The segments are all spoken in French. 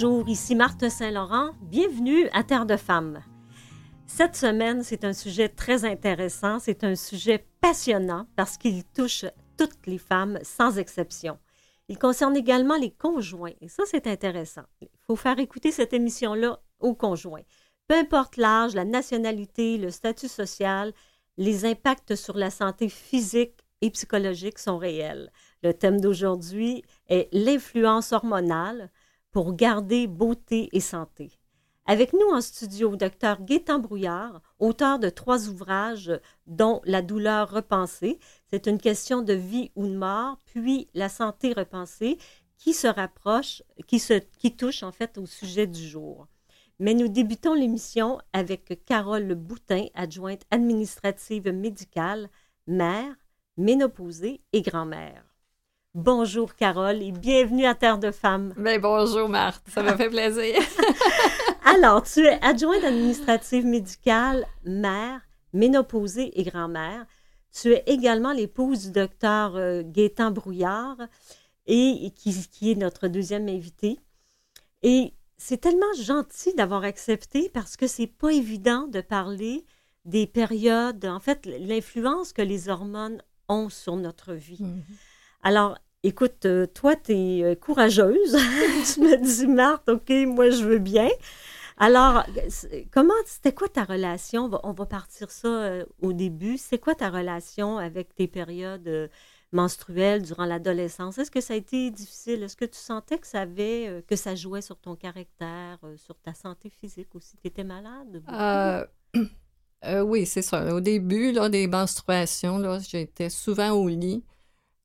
Bonjour, ici Marthe Saint-Laurent. Bienvenue à Terre de Femmes. Cette semaine, c'est un sujet très intéressant. C'est un sujet passionnant parce qu'il touche toutes les femmes sans exception. Il concerne également les conjoints. Et ça, c'est intéressant. Il faut faire écouter cette émission-là aux conjoints. Peu importe l'âge, la nationalité, le statut social, les impacts sur la santé physique et psychologique sont réels. Le thème d'aujourd'hui est l'influence hormonale pour garder beauté et santé. Avec nous en studio, Dr Gaétan Brouillard, auteur de trois ouvrages, dont La douleur repensée, c'est une question de vie ou de mort, puis La santé repensée, qui se rapproche, qui, se, qui touche en fait au sujet du jour. Mais nous débutons l'émission avec Carole Boutin, adjointe administrative médicale, mère, ménopausée et grand-mère. Bonjour Carole et bienvenue à Terre de Femmes. Bien, bonjour Marthe, ça me fait plaisir. Alors, tu es adjointe administrative médicale, mère, ménopausée et grand-mère. Tu es également l'épouse du docteur euh, Gaétan Brouillard et qui, qui est notre deuxième invité. Et c'est tellement gentil d'avoir accepté parce que c'est pas évident de parler des périodes, en fait, l'influence que les hormones ont sur notre vie. Mhm. Alors, écoute, euh, toi, tu es euh, courageuse. tu me dis, Marthe, OK, moi, je veux bien. Alors, comment, c'était quoi ta relation? On va, partir ça euh, au début. C'est quoi ta relation avec tes périodes euh, menstruelles durant l'adolescence? Est-ce que ça a été difficile? Est-ce que tu sentais que ça avait, euh, que ça jouait sur ton caractère, euh, sur ta santé physique aussi? Tu étais malade? Euh, euh, oui, c'est ça. Au début là, des menstruations, j'étais souvent au lit.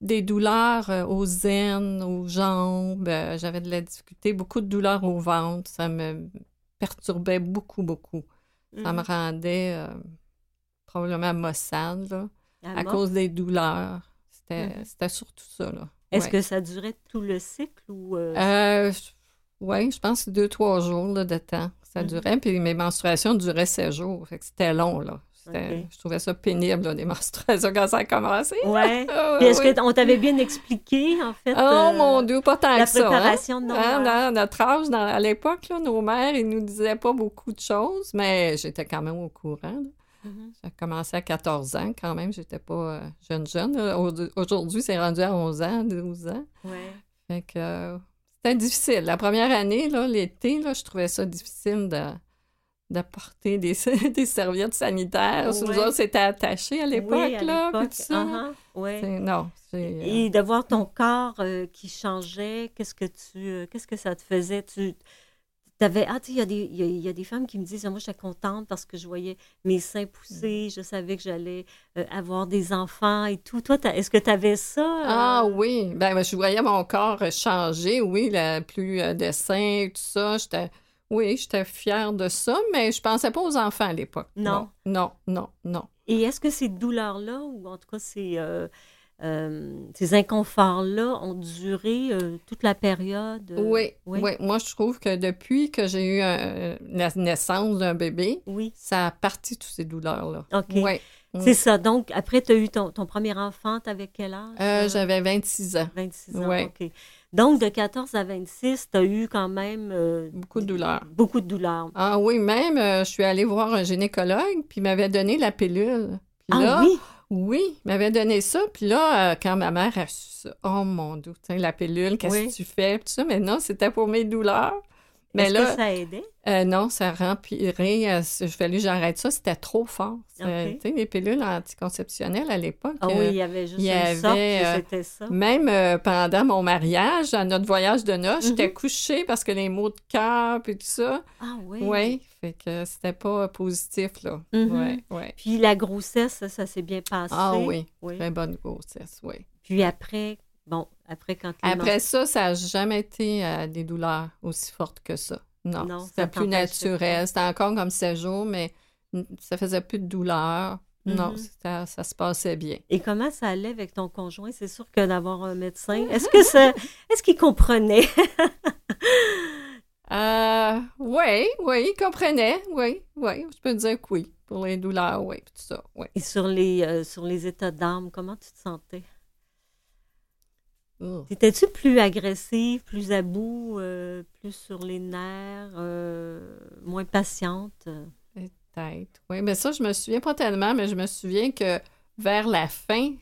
Des douleurs euh, aux aines, aux jambes. euh, J'avais de la difficulté, beaucoup de douleurs au ventre. Ça me perturbait beaucoup, beaucoup. Ça me Mhm. rendait euh, probablement maussade là, à cause des douleurs. C'était Mhm. c'était surtout ça. Est-ce Ouais. que ça durait tout le cycle ou... euh, Euh, oui, je pense que deux, trois jours là, de temps. Ça Mhm. durait. Puis mes menstruations duraient sept jours. C'était long, là. Je trouvais ça pénible, là, des menstruations quand ça a commencé. Ouais. Ah, Puis est-ce oui. qu'on t'avait bien expliqué, en fait? Oh euh, mon Dieu, pas tant la que ça. hein. préparation de nos Hein, notre âge, dans- à l'époque, nos mères, ils nous disaient pas beaucoup de choses, mais j'étais quand même au courant. J'ai commencé à 14 ans quand même, j'étais pas euh, jeune jeune. Aujourd'hui, c'est rendu à 11 ans, 12 ans. Ouais. Fait que euh, c'était difficile. La première année, l'été, je trouvais ça difficile de, de porter des, des serviettes sanitaires. Nous autres, c'était attaché à l'époque, Oui, là, puis tout ça. Uh-huh. Non, c'est... euh, Et de voir ton corps euh, qui changeait, qu'est-ce que tu, euh, qu'est-ce que ça te faisait? Tu avais, ah, tu sais, il y, a y a- il y a des femmes qui me disent, moi, j'étais contente parce que je voyais mes seins pousser, je savais que j'allais euh, avoir des enfants et tout. Toi, t'as- est-ce que tu avais ça? euh? Ah oui, ben, je voyais mon corps changer, oui, la plus de seins, tout ça. J'étais, oui, j'étais fière de ça, mais je pensais pas aux enfants à l'époque. Non. Non, non, non. Et est-ce que ces douleurs-là, ou en tout cas ces, euh, euh, ces inconforts-là, ont duré euh, toute la période? Oui, oui? oui. Moi, je trouve que depuis que j'ai eu la naissance d'un bébé, Oui. ça a parti toutes ces douleurs-là. OK. Oui. C'est ça. Donc, après, tu as eu ton, ton premier enfant, tu avais quel âge? Euh? J'avais 26 ans. 26 ans. OK. Donc, de 14 à 26, tu as eu quand même euh, Beaucoup de douleurs. beaucoup de douleurs. Ah oui, même, euh, je suis allée voir un gynécologue, puis il m'avait donné la pilule. Puis Ah là, oui? Oui, il m'avait donné ça. Puis là, euh, quand ma mère a su ça, oh mon Dieu, la pilule, qu'est-ce Oui. que tu fais? Puis tout ça, mais non, c'était pour mes douleurs. Mais là, que ça aidait? euh, non, ça a empiré. euh, Il fallait que j'arrête ça. C'était trop fort. C'est- Ok. Tu sais, les pilules anticonceptionnelles à l'époque. Ah euh, oui, il y avait juste il y une avait, et euh, c'était ça. Même euh, pendant mon mariage, à notre voyage de noces, j'étais Mhm. couchée parce que les maux de cœur puis tout ça. Ah oui? Oui, fait que c'était pas positif, là. Mhm. Ouais, ouais. Puis la grossesse, ça, ça s'est bien passé? Ah oui, Oui. très bonne grossesse, oui. Puis après, bon, après quand Après ça, ça n'a jamais été euh, des douleurs aussi fortes que ça. Non, Non, ça c'était plus naturel. C'était encore comme sept jours, mais ça faisait plus de douleur. Non, Mhm. c'était- ça se passait bien. Et comment ça allait avec ton conjoint? C'est sûr que d'avoir un médecin, est-ce que ça, est-ce qu'il comprenait? Euh, oui, oui, il comprenait. Oui, oui, je peux dire que oui. Pour les douleurs, oui, tout ça, oui. Et sur les, euh, sur les états d'âme, comment tu te sentais? Oh. Étais-tu plus agressive, plus à bout, euh, plus sur les nerfs, euh, moins patiente? Peut-être. Oui, mais ça, je me souviens pas tellement, mais je me souviens que vers la fin,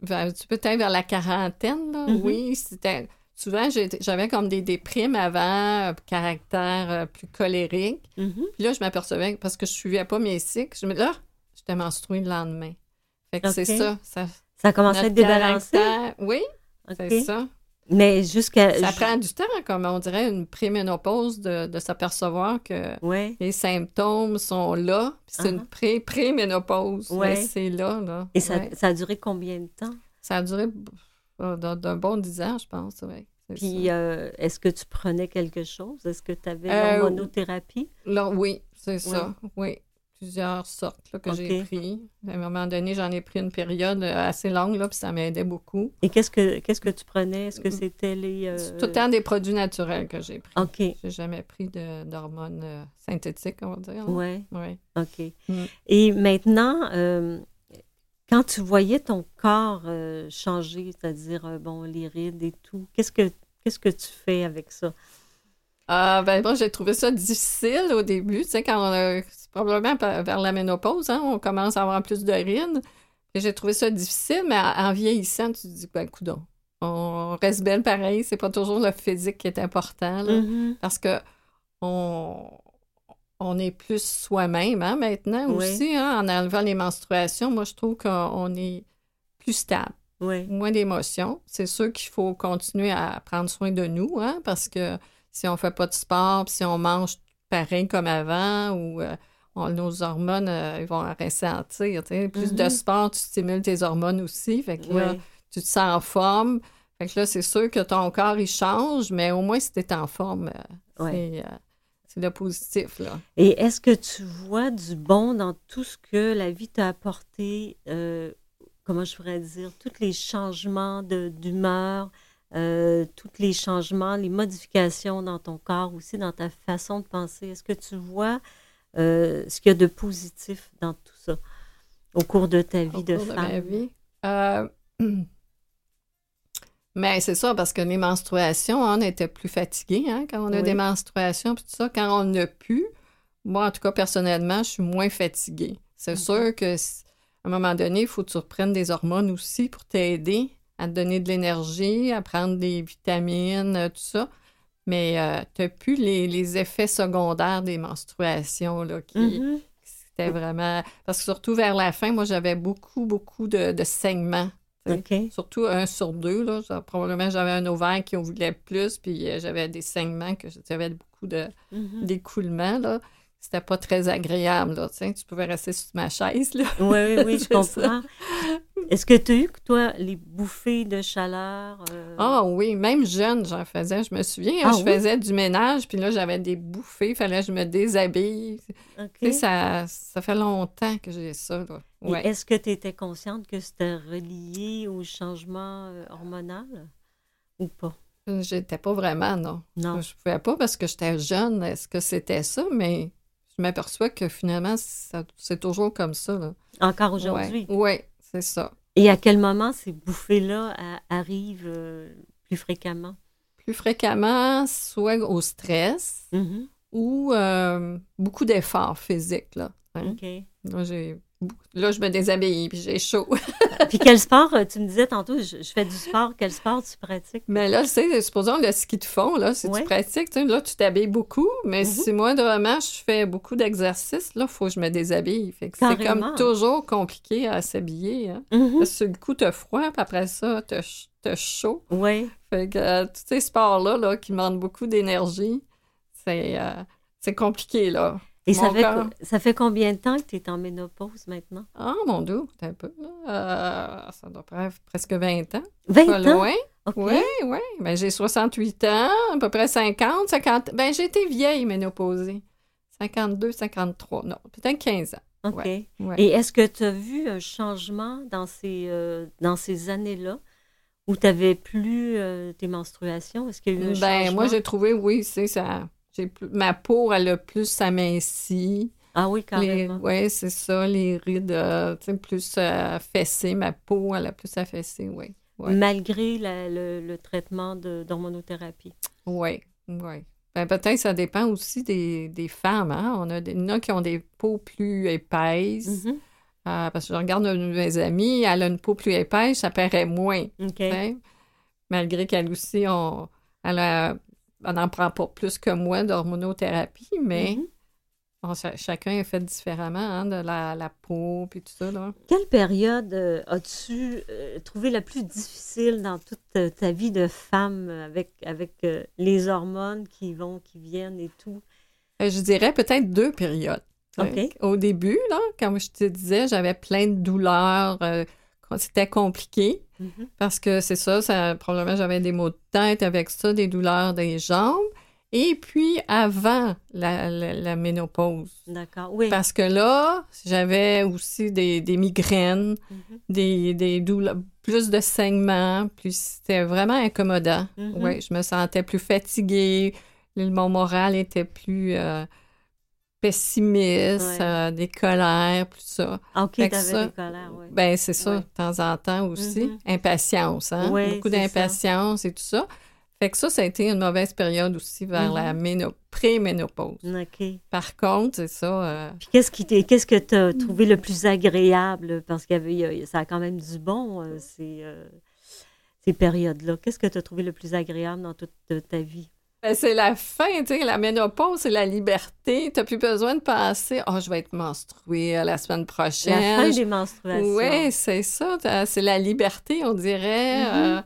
vers- peut-être vers la quarantaine, là, Mhm. oui, c'était. Souvent, j'avais comme des déprimes avant, euh, caractère euh, plus colérique. Mhm. Puis là, je m'apercevais, parce que je suivais pas mes cycles, je me là, j'étais menstruée le lendemain. Fait que c'est ça. ça Ça commençait à être débalancé? caractère- C'est ça. Mais jusqu'à... Ça prend du temps, comme on dirait, une préménopause, de, de s'apercevoir que Ouais. les symptômes sont là, puis c'est une pré- préménopause. Ouais. C'est là, là. Et ça, Ouais. ça a duré combien de temps? Ça a duré euh, d'un bon dix ans, je pense, oui. Puis, euh, est-ce que tu prenais quelque chose? Est-ce que tu avais Euh, l'hormonothérapie? Là, oui, c'est ça. Oui. Plusieurs sortes là, que j'ai pris. À un moment donné, j'en ai pris une période euh, assez longue, là, puis ça m'aidait beaucoup. Et qu'est-ce que qu'est-ce que tu prenais? Est-ce que c'était les... euh, C'est tout le temps des produits naturels que j'ai pris. OK. J'ai jamais pris d'hormones euh, synthétiques, on va dire. Ouais. Ouais. OK. Mm. Et maintenant, euh, quand tu voyais ton corps changer, c'est-à-dire, bon, les rides et tout, qu'est-ce que qu'est-ce que tu fais avec ça? Ah, ben moi, j'ai trouvé ça difficile au début. Tu sais, quand on a, c'est probablement vers la ménopause, hein, on commence à avoir plus de rides. Et j'ai trouvé ça difficile, mais en, vieillissant, tu te dis, ben, coudon, on reste belle pareil. C'est pas toujours le physique qui est important, là, Mhm. parce que on, on est plus soi-même, hein, maintenant Oui. aussi, hein, en enlevant les menstruations. Moi, je trouve qu'on est plus stable Oui. moins d'émotions. C'est sûr qu'il faut continuer à prendre soin de nous, hein, parce que si on fait pas de sport, puis si on mange pareil comme avant, ou euh, on- nos hormones euh, ils vont ressentir. Plus de Mhm. sport, tu stimules tes hormones aussi. Fait que là, tu te sens en forme. Fait que là, c'est sûr que ton corps, il change, mais au moins, si tu es en forme, euh, c'est, le positif, là. Et est-ce que tu vois du bon dans tout ce que la vie t'a apporté, euh, comment je pourrais dire, tous les changements de- d'humeur, euh, tous les changements, les modifications dans ton corps aussi, dans ta façon de penser? Est-ce que tu vois euh, ce qu'il y a de positif dans tout ça au cours de ta vie au de cours ma femme? vie? Euh, Mais c'est ça, parce que les menstruations, on était plus fatigués hein, quand on a Oui. des menstruations, puis tout ça. Quand on n'a plus, moi, en tout cas, personnellement, je suis moins fatiguée. C'est Ok. sûr que à un moment donné, il faut que tu reprennes des hormones aussi pour t'aider à te donner de l'énergie, à prendre des vitamines, euh, tout ça. Mais euh, tu n'as plus les, les effets secondaires des menstruations là, qui, Mhm. c'était vraiment. Parce que surtout vers la fin, moi, j'avais beaucoup, beaucoup de, de saignements. Surtout un sur deux. Là. Probablement, j'avais un ovaire qui en voulait plus, puis euh, j'avais des saignements, que j'avais beaucoup Mhm. d'écoulements. Là. C'était pas très agréable. Là, tu pouvais rester sur ma chaise. Là. Oui, oui, oui, je comprends. Est-ce que tu as eu, toi, les bouffées de chaleur? euh, Ah oui, même jeune, j'en faisais. Je me souviens, Ah je oui? faisais du ménage, puis là, j'avais des bouffées. Il fallait que je me déshabille. Ça, ça fait longtemps que j'ai ça. Ouais. Est-ce que tu étais consciente que c'était relié au changement euh, hormonal ou pas? J'étais pas vraiment, non. Non. Je pouvais pas parce que j'étais jeune. Est-ce que c'était ça? Mais je m'aperçois que finalement, c'est toujours comme ça. Là. Encore aujourd'hui? Oui, c'est ça. Et à quel moment ces bouffées-là a- arrivent euh, plus fréquemment? Plus fréquemment, soit au stress Mhm. ou euh, beaucoup d'efforts physiques. Là, hein. J'ai là, je me déshabille puis j'ai chaud. Puis quel sport, euh, tu me disais tantôt, je, je fais du sport, quel sport tu pratiques? Mais là, tu sais, supposons le ski de fond, là, si Ouais. tu pratiques, tu sais, là, tu t'habilles beaucoup, mais Mhm. si moi, vraiment, je fais beaucoup d'exercices, là, il faut que je me déshabille. Fait que c'est comme toujours compliqué à s'habiller. Hein. Mhm. Parce que le coup, t'as froid, puis après ça, t'as ch- t'as chaud. Oui. Fait que euh, tous ces sports-là, là, qui demandent beaucoup d'énergie, c'est euh, c'est compliqué, là. Et ça fait, corps. ça fait combien de temps que tu es en ménopause maintenant? Ah, mon Dieu, un peu. Euh, ça doit faire presque 20 ans. 20 Pas ans? loin. Oui, oui. Ben, j'ai 68 ans, à peu près 50, 50. Ben, j'ai été vieille ménopausée. 52, 53. Non, peut-être 15 ans. OK. Ouais. Et est-ce que tu as vu un changement dans ces, euh, dans ces années-là où tu n'avais plus euh, tes menstruations? Est-ce qu'il y a eu un Ben, changement? moi, j'ai trouvé, oui, c'est ça. Ma peau, elle a plus s'amincit. Ah oui, carrément. oui, c'est ça. Les rides, euh, tu sais, plus euh, affaissées. Ma peau, elle a plus affaissée, oui. ouais. malgré la- le, le traitement d'hormonothérapie. Oui, oui. Ben, peut-être ça dépend aussi des, des femmes. Hein? On a des, il y en a qui ont des peaux plus épaisses. Mhm. Euh, parce que je regarde une de mes amies, elle a une peau plus épaisse, ça paraît moins. OK. tu sais. Malgré qu'elle aussi, on, elle a- on n'en prend pas plus que moi d'hormonothérapie, mais Mhm. chacun est fait différemment hein, de la, la peau puis tout ça. Là. Quelle période euh, as-tu euh, trouvé la plus difficile dans toute euh, ta vie de femme avec, avec euh, les hormones qui vont, qui viennent et tout? Je dirais peut-être deux périodes. Au début, là, comme je te disais, j'avais plein de douleurs. C'était compliqué. Mhm. Parce que c'est ça, ça, probablement j'avais des maux de tête avec ça, des douleurs des jambes. Et puis avant la, la- la ménopause. D'accord. Oui. Parce que là, j'avais aussi des, des migraines, Mhm. des, des douleurs, plus de saignements, plus c'était vraiment incommodant. Mhm. Oui, je me sentais plus fatiguée, mon moral était plus euh, pessimiste, Ouais. euh, des colères, plus ça. OK, ça- des colères, oui. Ben, c'est ça, Ouais. de temps en temps aussi. Mhm. Impatience, hein? Ouais, Beaucoup ça. d'impatience et tout ça. Fait que ça, ça a été une mauvaise période aussi vers la méno- pré-ménopause. OK. Par contre, c'est ça. euh, Puis qu'est-ce qui t'est- qu'est-ce que tu as trouvé le plus agréable? Parce qu'il y avait, il y a- ça a quand même du bon, euh, ces, ces périodes-là. Qu'est-ce que tu as trouvé le plus agréable dans toute ta vie? Ben, c'est la fin, tu sais, la ménopause, c'est la liberté. Tu n'as plus besoin de penser, oh, je vais être menstruée euh, la semaine La prochaine. fin Je- des menstruations. Oui, c'est ça. t'as- C'est la liberté, on dirait. Euh,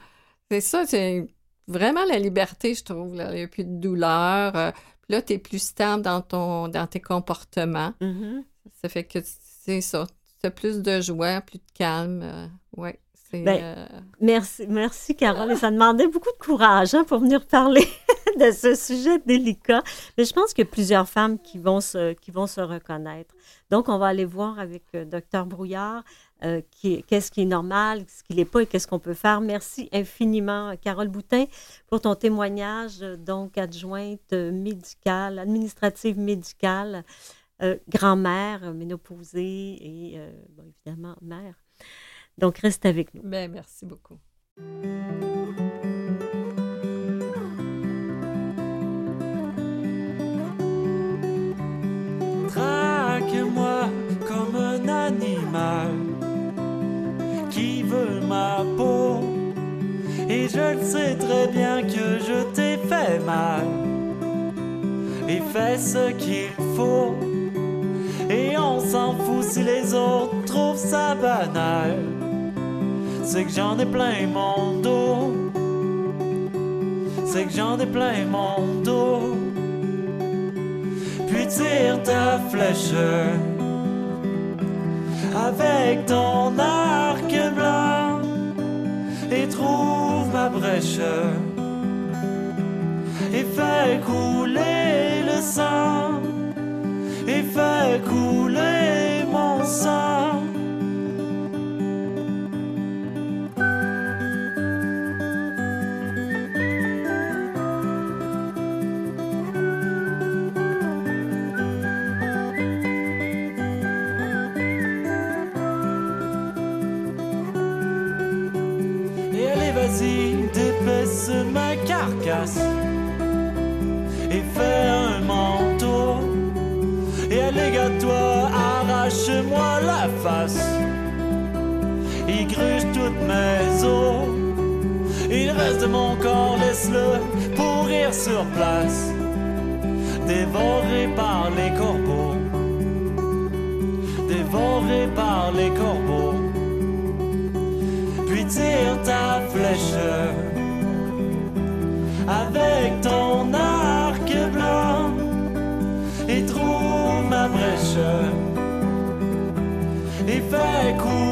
c'est ça, c'est vraiment la liberté, je trouve. là. Il n'y a plus de douleur. euh, puis là, tu es plus stable dans, ton, dans tes comportements. Mhm. Ça fait que c'est ça. Tu as plus de joie, plus de calme. oui, c'est... Ben, euh, Merci, merci Carole. Et ça demandait beaucoup de courage hein, pour venir parler de ce sujet délicat. Mais je pense qu'il y a plusieurs femmes qui vont se, qui vont se reconnaître. Donc, on va aller voir avec euh, Dr Brouillard euh, qu'est-ce qui est normal, ce qui l'est pas et qu'est-ce qu'on peut faire. Merci infiniment, Carole Boutin, pour ton témoignage, euh, donc adjointe euh, médicale, administrative médicale, euh, grand-mère, euh, ménopausée et, euh, évidemment, mère. Donc, reste avec nous. ben, merci beaucoup. Je le sais très bien que je t'ai fait mal. Et fais ce qu'il faut. Et on s'en fout si les autres trouvent ça banal. C'est que j'en ai plein mon dos. C'est que j'en ai plein mon dos puis tire ta flèche avec ton arc blanc et trouve ma brèche et fais couler le sang et fais couler mon sang. Allez, gâte-toi, arrache-moi la face. Il gruge toutes mes os. Il reste mon corps, laisse-le pourrir sur place. Dévoré par les corbeaux. Dévoré par les corbeaux puis tire ta flèche avec ton arc et fais couler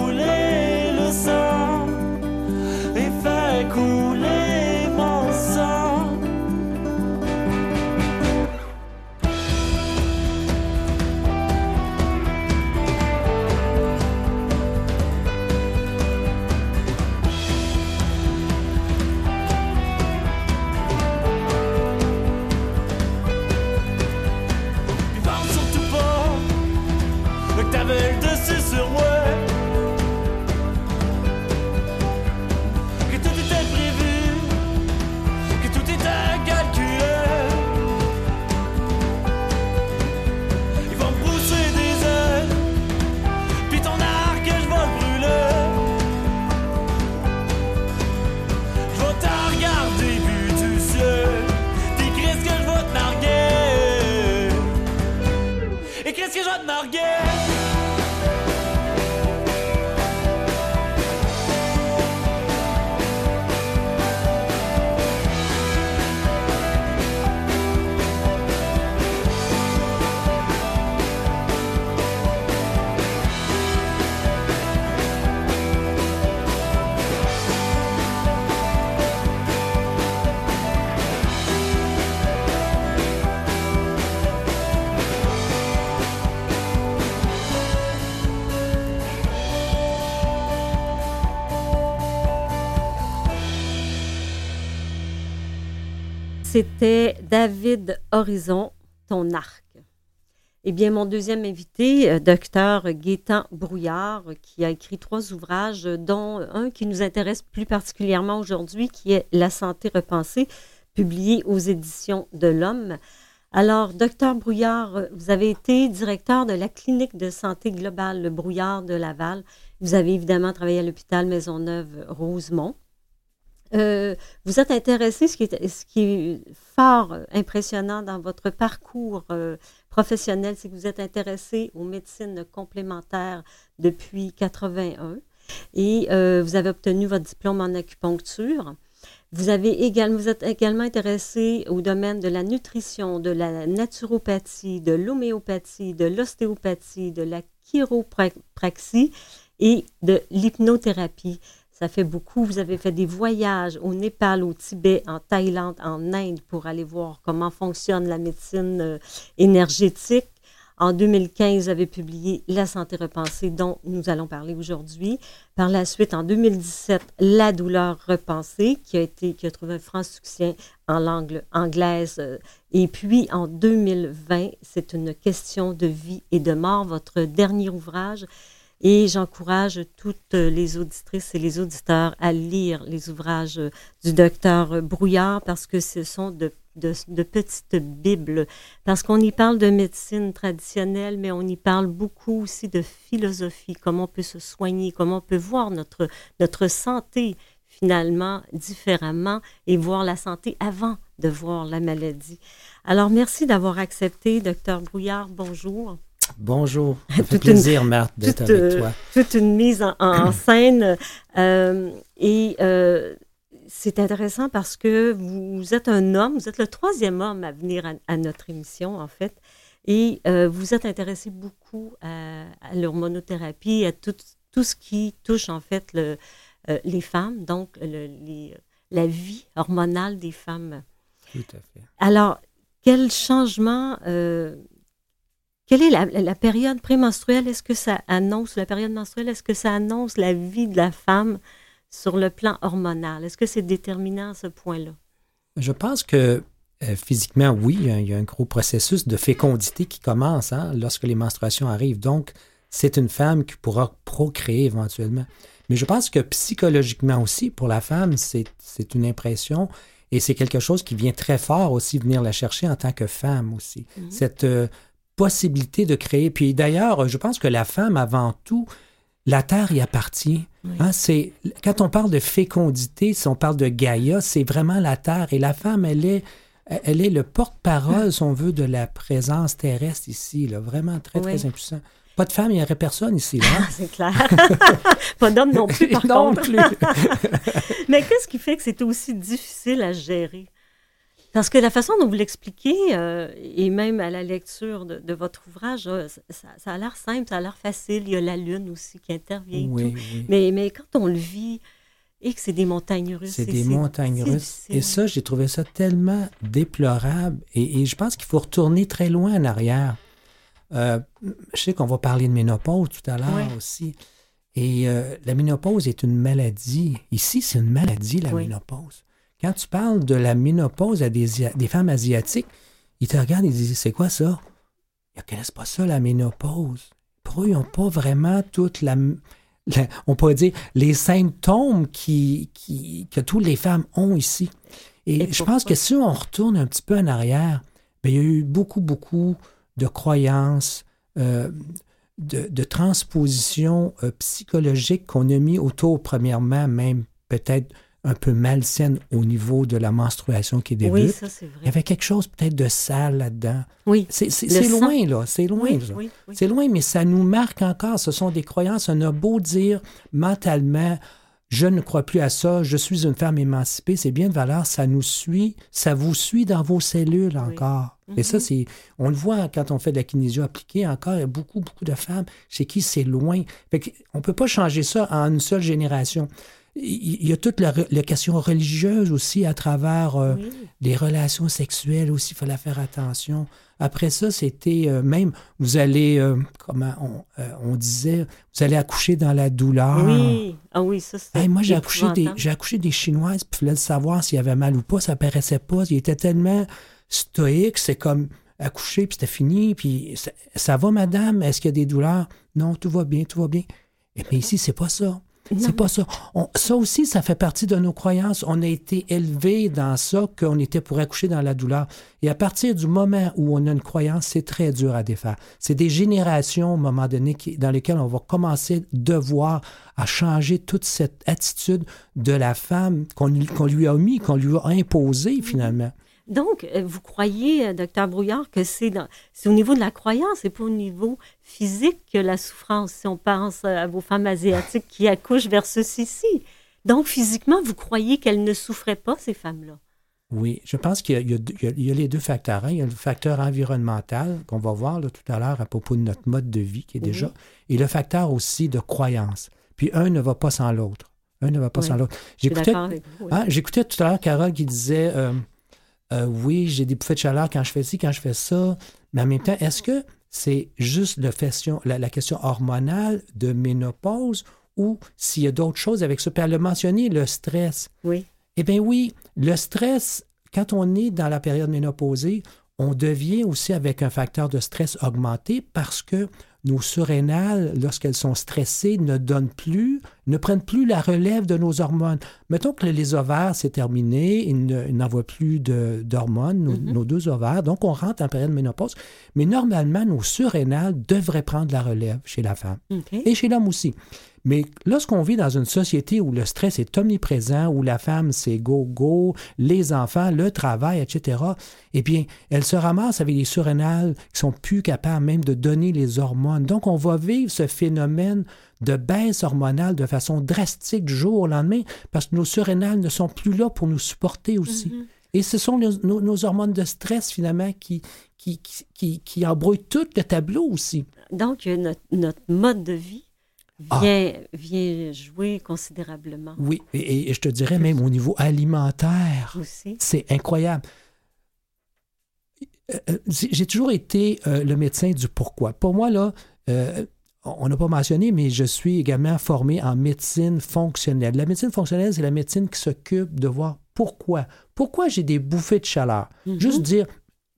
c'était David Horizon, ton arc. Eh bien, mon deuxième invité, euh, docteur Gaétan Brouillard, qui a écrit trois ouvrages, dont un qui nous intéresse plus particulièrement aujourd'hui, qui est La santé repensée, publié aux éditions de l'Homme. Alors, docteur Brouillard, vous avez été directeur de la clinique de santé globale Le Brouillard de Laval. Vous avez évidemment travaillé à l'hôpital Maisonneuve-Rosemont. Euh, vous êtes intéressé, ce qui est, fort impressionnant dans votre parcours euh, professionnel, c'est que vous êtes intéressé aux médecines complémentaires depuis 81 et euh, vous avez obtenu votre diplôme en acupuncture. Vous, vous êtes également intéressé au domaine de la nutrition, de la naturopathie, de l'homéopathie, de l'ostéopathie, de la chiropraxie et de l'hypnothérapie. Ça fait beaucoup. Vous avez fait des voyages au Népal, au Tibet, en Thaïlande, en Inde pour aller voir comment fonctionne la médecine euh, énergétique. En 2015, vous avez publié La santé repensée, dont nous allons parler aujourd'hui. Par la suite, en 2017, La douleur repensée, qui a, été, qui a trouvé un franc succès en langue anglaise. Et puis, en 2020, c'est une question de vie et de mort, votre dernier ouvrage. Et j'encourage toutes les auditrices et les auditeurs à lire les ouvrages du docteur Brouillard parce que ce sont de petites bibles, parce qu'on y parle de médecine traditionnelle, mais on y parle beaucoup aussi de philosophie, comment on peut se soigner, comment on peut voir notre, notre santé finalement différemment et voir la santé avant de voir la maladie. Alors, merci d'avoir accepté, docteur Brouillard. Bonjour. Bonjour. Ça fait plaisir, Marthe, d'être avec euh, toi. Toute une mise en, scène. Euh, et euh, c'est intéressant parce que vous êtes un homme, vous êtes le troisième homme à venir à, notre émission, en fait, et vous êtes intéressé beaucoup à, l'hormonothérapie, à tout, tout, ce qui touche, en fait, le, les femmes, donc les, la vie hormonale des femmes. Tout à fait. Alors, quel changement, quelle est la, la période prémenstruelle? Est-ce que ça annonce, la période menstruelle, est-ce que ça annonce la vie de la femme? sur le plan hormonal? Est-ce que c'est déterminant à ce point-là? Je pense que euh, physiquement, oui, il y, a, un gros processus de fécondité qui commence hein, lorsque les menstruations arrivent. Donc, c'est une femme qui pourra procréer éventuellement. Mais je pense que psychologiquement aussi, pour la femme, c'est une impression et c'est quelque chose qui vient très fort aussi venir la chercher en tant que femme aussi. Mm-hmm. Cette euh, possibilité de créer. Puis d'ailleurs, je pense que la femme, avant tout, la Terre y appartient. Hein, c'est, quand on parle de fécondité, si on parle de Gaïa, c'est vraiment la Terre. Et la femme, elle est, elle est le porte-parole, si on veut, de la présence terrestre ici. Là, vraiment très, très impuissant. Pas de femme, il n'y aurait personne ici. Là. Ah, c'est clair. pas d'homme non plus, par non contre. plus. Mais qu'est-ce qui fait que c'est aussi difficile à gérer? Parce que la façon dont vous l'expliquez, euh, et même à la lecture de, votre ouvrage, euh, ça, a l'air simple, ça a l'air facile. Il y a la lune aussi qui intervient. Oui, Mais, mais quand on le vit, et que c'est des montagnes russes. C'est des montagnes russes. Et ça, j'ai trouvé ça tellement déplorable. Et, je pense qu'il faut retourner très loin en arrière. Euh, je sais qu'on va parler de ménopause tout à l'heure aussi. Et la ménopause est une maladie. Ici, c'est une maladie, la ménopause. Quand tu parles de la ménopause à des, des femmes asiatiques, ils te regardent et disent C'est quoi ça? Ils ne connaissent pas ça, la ménopause. Pour eux, ils n'ont pas vraiment toute la, On pourrait dire les symptômes qui, qui, que toutes les femmes ont ici. Et, je pense que si on retourne un petit peu en arrière, bien, il y a eu beaucoup, beaucoup de croyances, euh, de, de transpositions euh, psychologiques qu'on a mis autour, premièrement, même peut-être un peu malsaine au niveau de la menstruation qui débute. Oui, ça, c'est vrai. Il y avait quelque chose peut-être de sale là-dedans. Oui. C'est loin, là. C'est loin, oui, C'est loin, mais ça nous marque encore. Ce sont des croyances. On a beau dire mentalement, je ne crois plus à ça, je suis une femme émancipée, c'est bien de valeur, ça nous suit, ça vous suit dans vos cellules encore. Et ça, mhm. c'est, on le voit quand on fait de la kinésio appliquée encore, il y a beaucoup, beaucoup de femmes chez qui c'est loin. Fait on ne peut pas changer ça en une seule génération il y a toute la, question religieuse aussi à travers euh, les relations sexuelles aussi, il fallait faire attention. Après ça, c'était euh, même, vous allez, euh, comment on, disait, vous allez accoucher dans la douleur. Oui, ah oui, ça c'est. moi, j'ai accouché, des, j'ai accouché des Chinoises, puis il fallait savoir s'il y avait mal ou pas, ça paraissait pas. Il était tellement stoïque, c'est comme accoucher, puis c'était fini, puis ça, ça va, madame, est-ce qu'il y a des douleurs? Non, tout va bien, tout va bien. Mais ici, c'est pas ça. C'est pas ça. ça aussi, ça fait partie de nos croyances. On a été élevé dans ça, qu'on était pour accoucher dans la douleur. Et à partir du moment où on a une croyance, c'est très dur à défaire. C'est des générations, à un moment donné, dans lesquelles on va commencer devoir à changer toute cette attitude de la femme qu'on lui a mis, qu'on lui a imposée finalement. Donc, euh, vous croyez, euh, docteur Brouillard, que c'est au niveau de la croyance et pas au niveau physique que la souffrance, si on pense à vos femmes asiatiques qui accouchent versus ici? Donc, physiquement, vous croyez qu'elles ne souffraient pas, ces femmes-là? Oui, je pense qu'il y, a les deux facteurs. Hein. Il y a le facteur environnemental qu'on va voir tout à l'heure à propos de notre mode de vie qui est déjà, et le facteur aussi de croyance. Puis un ne va pas sans l'autre. Un ne va pas sans l'autre. J'écoutais hein, tout à l'heure Carole qui disait euh, euh, oui, j'ai des bouffées de chaleur quand je fais ci, quand je fais ça. Mais en même temps, est-ce que c'est juste la, la, question hormonale de ménopause ou s'il y a d'autres choses avec ça? Puis elle a mentionné le stress. Oui. Eh bien oui, le stress, quand on est dans la période ménopausée, on devient aussi avec un facteur de stress augmenté parce que nos surrénales, lorsqu'elles sont stressées, ne donnent plus, ne prennent plus la relève de nos hormones. Mettons que les ovaires, c'est terminé, ils n'envoient plus d'hormones, mm-hmm. nos, deux ovaires, donc on rentre en période de ménopause. Mais normalement, nos surrénales devraient prendre la relève chez la femme et chez l'homme aussi. Mais lorsqu'on vit dans une société où le stress est omniprésent, où la femme, c'est go-go, les enfants, le travail, etc., eh bien, elle se ramasse avec des surrénales qui sont plus capables même de donner les hormones. Donc, on va vivre ce phénomène de baisse hormonale de façon drastique du jour au lendemain parce que nos surrénales ne sont plus là pour nous supporter aussi. Mm-hmm. Et ce sont nos, hormones de stress, finalement, qui, qui, qui, qui, embrouillent tout le tableau aussi. Donc, notre, notre mode de vie ah. vient, jouer considérablement. Oui, et, je te dirais même au niveau alimentaire, c'est incroyable. Euh, euh, j'ai toujours été euh, le médecin du pourquoi. Pour moi, là, on n'a pas mentionné, mais je suis également formé en médecine fonctionnelle. La médecine fonctionnelle, c'est la médecine qui s'occupe de voir pourquoi. Pourquoi j'ai des bouffées de chaleur? Mm-hmm. Juste dire,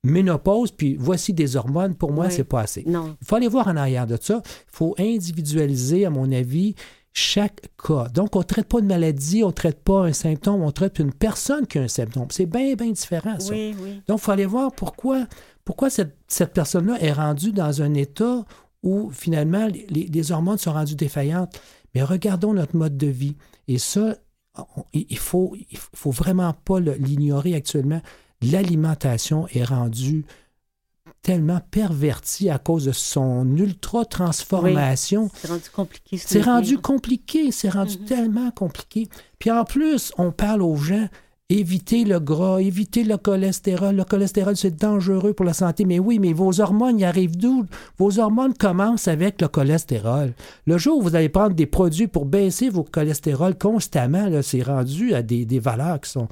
ménopause, puis voici des hormones, pour moi, c'est pas assez. Non. Il faut aller voir en arrière de ça. Il faut individualiser, à mon avis, chaque cas. Donc, on ne traite pas de maladie, on ne traite pas un symptôme, on traite une personne qui a un symptôme. C'est bien, bien différent, ça. Oui, oui. Donc, il faut aller voir pourquoi, pourquoi cette, cette personne-là est rendue dans un état où, finalement, les, les, hormones sont rendues défaillantes. Mais regardons notre mode de vie. Et ça, il ne faut, il faut vraiment pas l'ignorer actuellement l'alimentation est rendue tellement pervertie à cause de son ultra-transformation. c'est rendu compliqué. C'est rendu compliqué, c'est rendu tellement compliqué. Puis en plus, on parle aux gens, évitez le gras, évitez le cholestérol. Le cholestérol, c'est dangereux pour la santé. Mais oui, mais vos hormones, y arrivent d'où? Vos hormones commencent avec le cholestérol. Le jour où vous allez prendre des produits pour baisser vos cholestérols constamment, c'est rendu à des, valeurs qui sont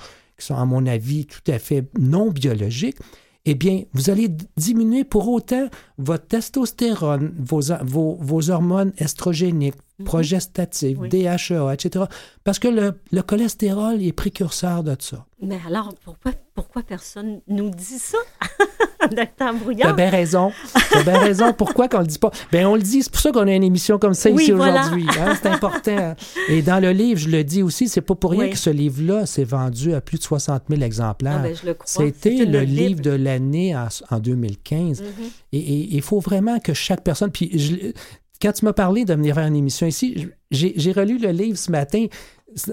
à mon avis, tout à fait non biologiques, eh bien, vous allez diminuer pour autant votre testostérone, vos, vos, vos hormones estrogéniques, Mhm. progestative, DHEA, etc. Parce que le, le, cholestérol est précurseur de ça. Mais alors, pourquoi, pourquoi personne nous dit ça, docteur Brouillard? T'as bien raison. T'as bien raison. Pourquoi qu'on le dit pas? Bien, on le dit. C'est pour ça qu'on a une émission comme ça ici aujourd'hui. Hein, c'est important. Et dans le livre, je le dis aussi, c'est pas pour rien que ce livre-là s'est vendu à plus de 60 000 exemplaires. Ah ben, C'était le, livre de l'année en, 2015. Mhm. Et il faut vraiment que chaque personne... Puis je, quand tu m'as parlé de venir faire une émission ici, j'ai relu le livre ce matin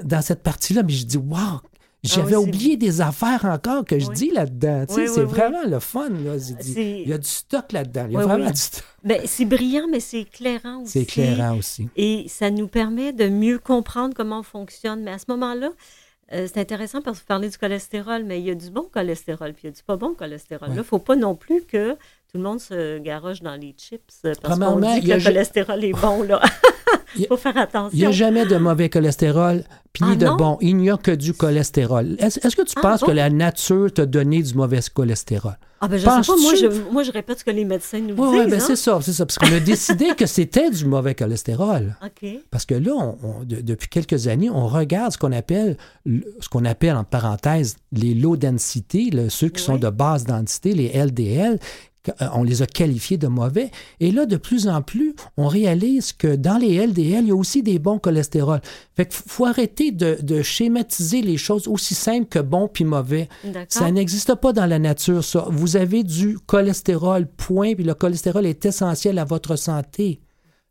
dans cette partie-là, mais je dis, wow, j'avais ah oublié des affaires encore que je dis là-dedans. c'est vraiment le fun. Là. Il y a du stock là-dedans. Il y a vraiment du stock. Ben, c'est brillant, mais c'est éclairant aussi. C'est éclairant aussi. Et ça nous permet de mieux comprendre comment on fonctionne. Mais à ce moment-là, euh, c'est intéressant parce que vous parlez du cholestérol, mais il y a du bon cholestérol, puis il y a du pas bon cholestérol. il ne faut pas non plus que tout le monde se garoche dans les chips euh, parce qu'on dit que le cholestérol est bon, là. Il faut faire attention. Il n'y a jamais de mauvais cholestérol, puis ah de bon. Il n'y a que du cholestérol. Est-ce que tu ah penses que la nature t'a donné du mauvais cholestérol? Ah ben je sais pas, moi je, moi je, répète ce que les médecins nous disent. Oui, ben hein. c'est ça, c'est ça. Parce qu'on a décidé que c'était du mauvais cholestérol. OK. Parce que là, on, depuis quelques années, on regarde ce qu'on appelle, ce qu'on appelle en parenthèse, les low density, ceux qui sont de basse densité, les LDL, on les a qualifiés de mauvais. Et là, de plus en plus, on réalise que dans les LDL, il y a aussi des bons cholestérols. Fait qu'il faut arrêter de, schématiser les choses aussi simples que bon puis mauvais. Ça n'existe pas dans la nature, ça. Vous avez du cholestérol, point, puis le cholestérol est essentiel à votre santé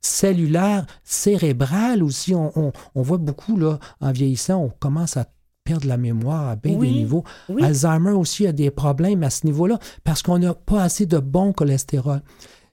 cellulaire, cérébrale aussi. On, on voit beaucoup, là, en vieillissant, on commence à perdre la mémoire à bien des niveaux. Alzheimer aussi a des problèmes à ce niveau-là parce qu'on n'a pas assez de bon cholestérol.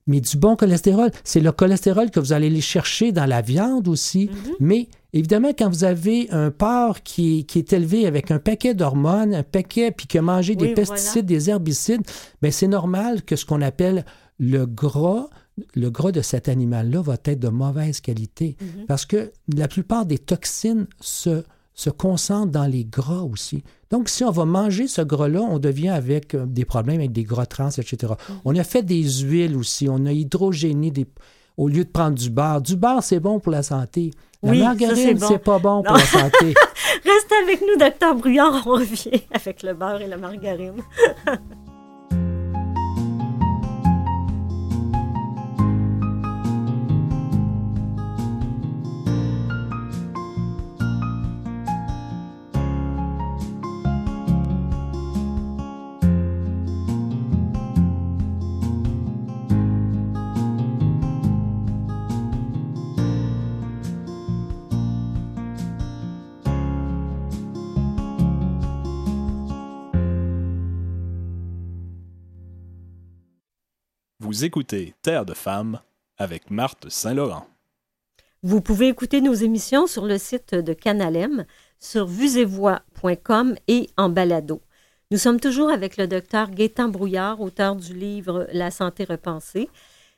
Mais du bon cholestérol, c'est le cholestérol que vous allez aller chercher dans la viande aussi. Mm-hmm. Mais évidemment, quand vous avez un porc qui, est élevé avec un paquet d'hormones, un paquet, puis qui a mangé des pesticides, des herbicides, bien, c'est normal que ce qu'on appelle le gras, le gras de cet animal-là va être de mauvaise qualité. Mm-hmm. Parce que la plupart des toxines se se concentre dans les gras aussi. Donc, si on va manger ce gras-là, on devient avec euh, des problèmes avec des gras trans, etc. Mm-hmm. On a fait des huiles aussi, on a hydrogéné des... au lieu de prendre du beurre. Du beurre, c'est bon pour la santé. La margarine, c'est pas bon pour la santé. Reste avec nous, docteur Brouillard, on revient avec le beurre et la margarine. Vous écoutez Terre de femmes avec Marthe Saint-Laurent. Vous pouvez écouter nos émissions sur le site de Canalem, sur vuesetvoix.com et en balado. Nous sommes toujours avec le docteur Gaétan Brouillard, auteur du livre La santé repensée.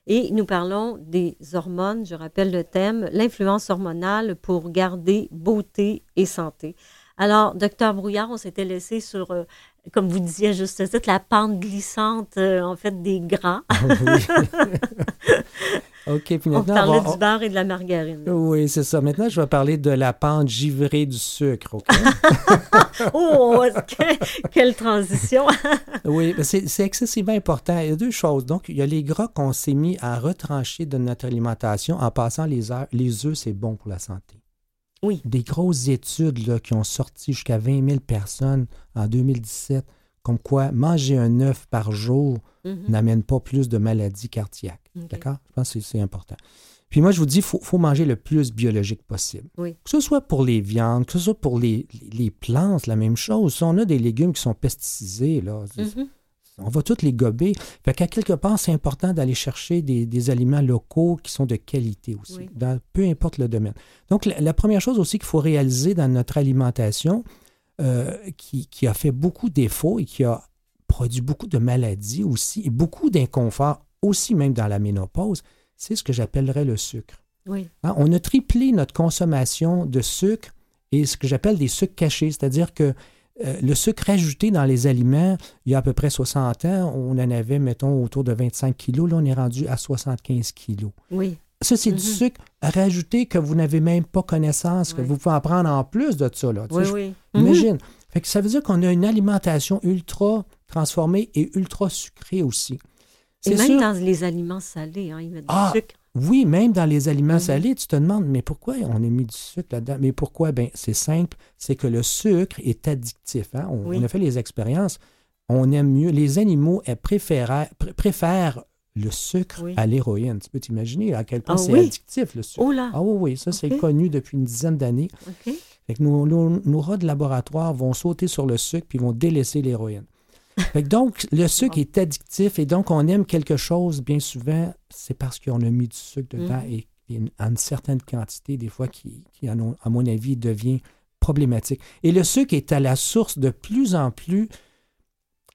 Et nous parlons des hormones, je rappelle le thème, l'influence hormonale pour garder beauté et santé. Alors, docteur Brouillard, on s'était laissé sur euh, comme vous disiez juste la pente glissante, euh, en fait, des gras. Ah OK, puis maintenant, on parlait du beurre et de la margarine. Oui, c'est ça. Maintenant, je vais parler de la pente givrée du sucre. OK? oh, quelle transition! oui, c'est excessivement important. Il y a deux choses. Donc, il y a les gras qu'on s'est mis à retrancher de notre alimentation en passant les, heures. les œufs, c'est bon pour la santé. Oui. Des grosses études là, qui ont sorti jusqu'à 20 000 personnes en 2017, comme quoi manger un œuf par jour mhm. n'amène pas plus de maladies cardiaques. D'accord? Je pense que c'est important. Puis moi, je vous dis, il faut, manger le plus biologique possible. Oui. Que ce soit pour les viandes, que ce soit pour les, les plantes, la même chose. Si on a des légumes qui sont pesticisés, là. On va tous les gober. Fait qu'à quelque part, c'est important d'aller chercher des, aliments locaux qui sont de qualité aussi, dans, peu importe le domaine. Donc, la, première chose aussi qu'il faut réaliser dans notre alimentation, euh, qui, a fait beaucoup d'effets et qui a produit beaucoup de maladies aussi, et beaucoup d'inconfort aussi même dans la ménopause, c'est ce que j'appellerais le sucre. Oui. Hein, on a triplé notre consommation de sucre et ce que j'appelle des sucres cachés, c'est-à-dire que euh, le sucre ajouté dans les aliments, il y a à peu près 60 ans, on en avait, mettons, autour de 25 kilos. Là, on est rendu à 75 kilos. Oui. Ça, c'est du mm-hmm. sucre rajouté que vous n'avez même pas connaissance, que vous pouvez en prendre en plus de ça. Là. Oui, oui. Imagine. Fait que ça veut dire qu'on a une alimentation ultra transformée et ultra sucrée aussi. Et même dans les aliments salés, hein, ils mettent du ah, sucre. Oui, même dans les aliments mhm. salés, tu te demandes, mais pourquoi on a mis du sucre là-dedans? Mais pourquoi? Ben, c'est simple, c'est que le sucre est addictif. Hein? On, a fait les expériences. On aime mieux. Les animaux préfèrent, préfèrent le sucre à l'héroïne. Tu peux t'imaginer à quel point ah c'est addictif, le sucre. Oh là. Ah oui, oui, ça, c'est connu depuis une dizaine d'années. nos, rats de laboratoire vont sauter sur le sucre puis vont délaisser l'héroïne donc, le sucre est addictif et donc on aime quelque chose bien souvent, c'est parce qu'on a mis du sucre dedans mm. et, en une certaine quantité, des fois, qui, à mon avis, devient problématique. Et le sucre est à la source de plus en plus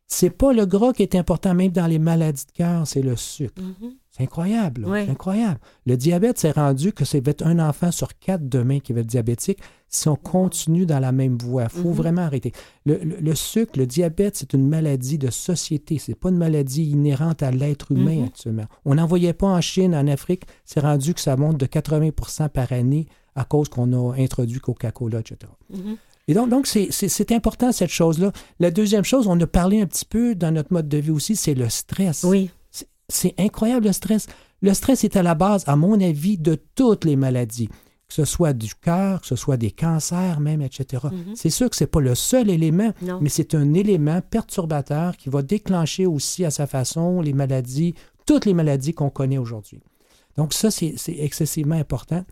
C'est pas le gras qui est important, même dans les maladies de cœur, c'est le sucre. Mhm. C'est incroyable. Oui. C'est incroyable. Le diabète s'est rendu que ça va être un enfant sur quatre demain qui va être diabétique si on continue dans la même voie. Il faut Mhm. vraiment arrêter. Le, le- le sucre, le diabète, c'est une maladie de société. C'est pas une maladie inhérente à l'être humain Mhm. actuellement. On n'en voyait pas en Chine, en Afrique. C'est rendu que ça monte de 80% par année à cause qu'on a introduit Coca-Cola, etc. Mhm. Et donc, donc c'est, c'est- c'est important cette chose-là. La deuxième chose, on a parlé un petit peu dans notre mode de vie aussi, c'est le stress. Oui. C'est- incroyable le stress. Le stress est à la base, à mon avis, de toutes les maladies, que ce soit du cœur, que ce soit des cancers même, etc. Mhm. C'est sûr que ce n'est pas le seul élément, Non. mais c'est un élément perturbateur qui va déclencher aussi à sa façon les maladies, toutes les maladies qu'on connaît aujourd'hui. Donc ça, c'est excessivement important.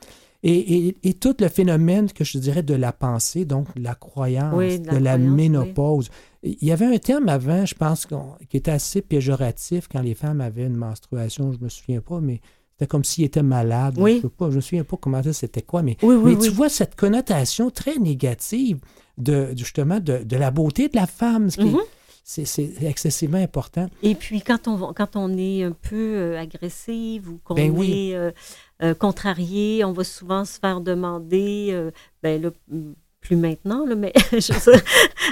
Et, et- et tout le phénomène que je dirais de la pensée, donc la croyance, Oui, de de la oui. ménopause. Il y avait un terme avant, je pense, qu'on- qui était assez péjoratif quand les femmes avaient une menstruation, je me souviens pas, mais c'était comme s'ils étaient malades. Oui. Je je me souviens pas comment ça c'était quoi, mais, Oui, oui, mais tu vois cette connotation très négative de justement de, de la beauté de la femme, ce qui est- Mhm. c'est excessivement important. Et puis, quand on, quand on est un peu euh, agressive ou qu'on Ben est euh, euh, contrarié, on va souvent se faire demander, euh, ben là, plus maintenant, là, mais je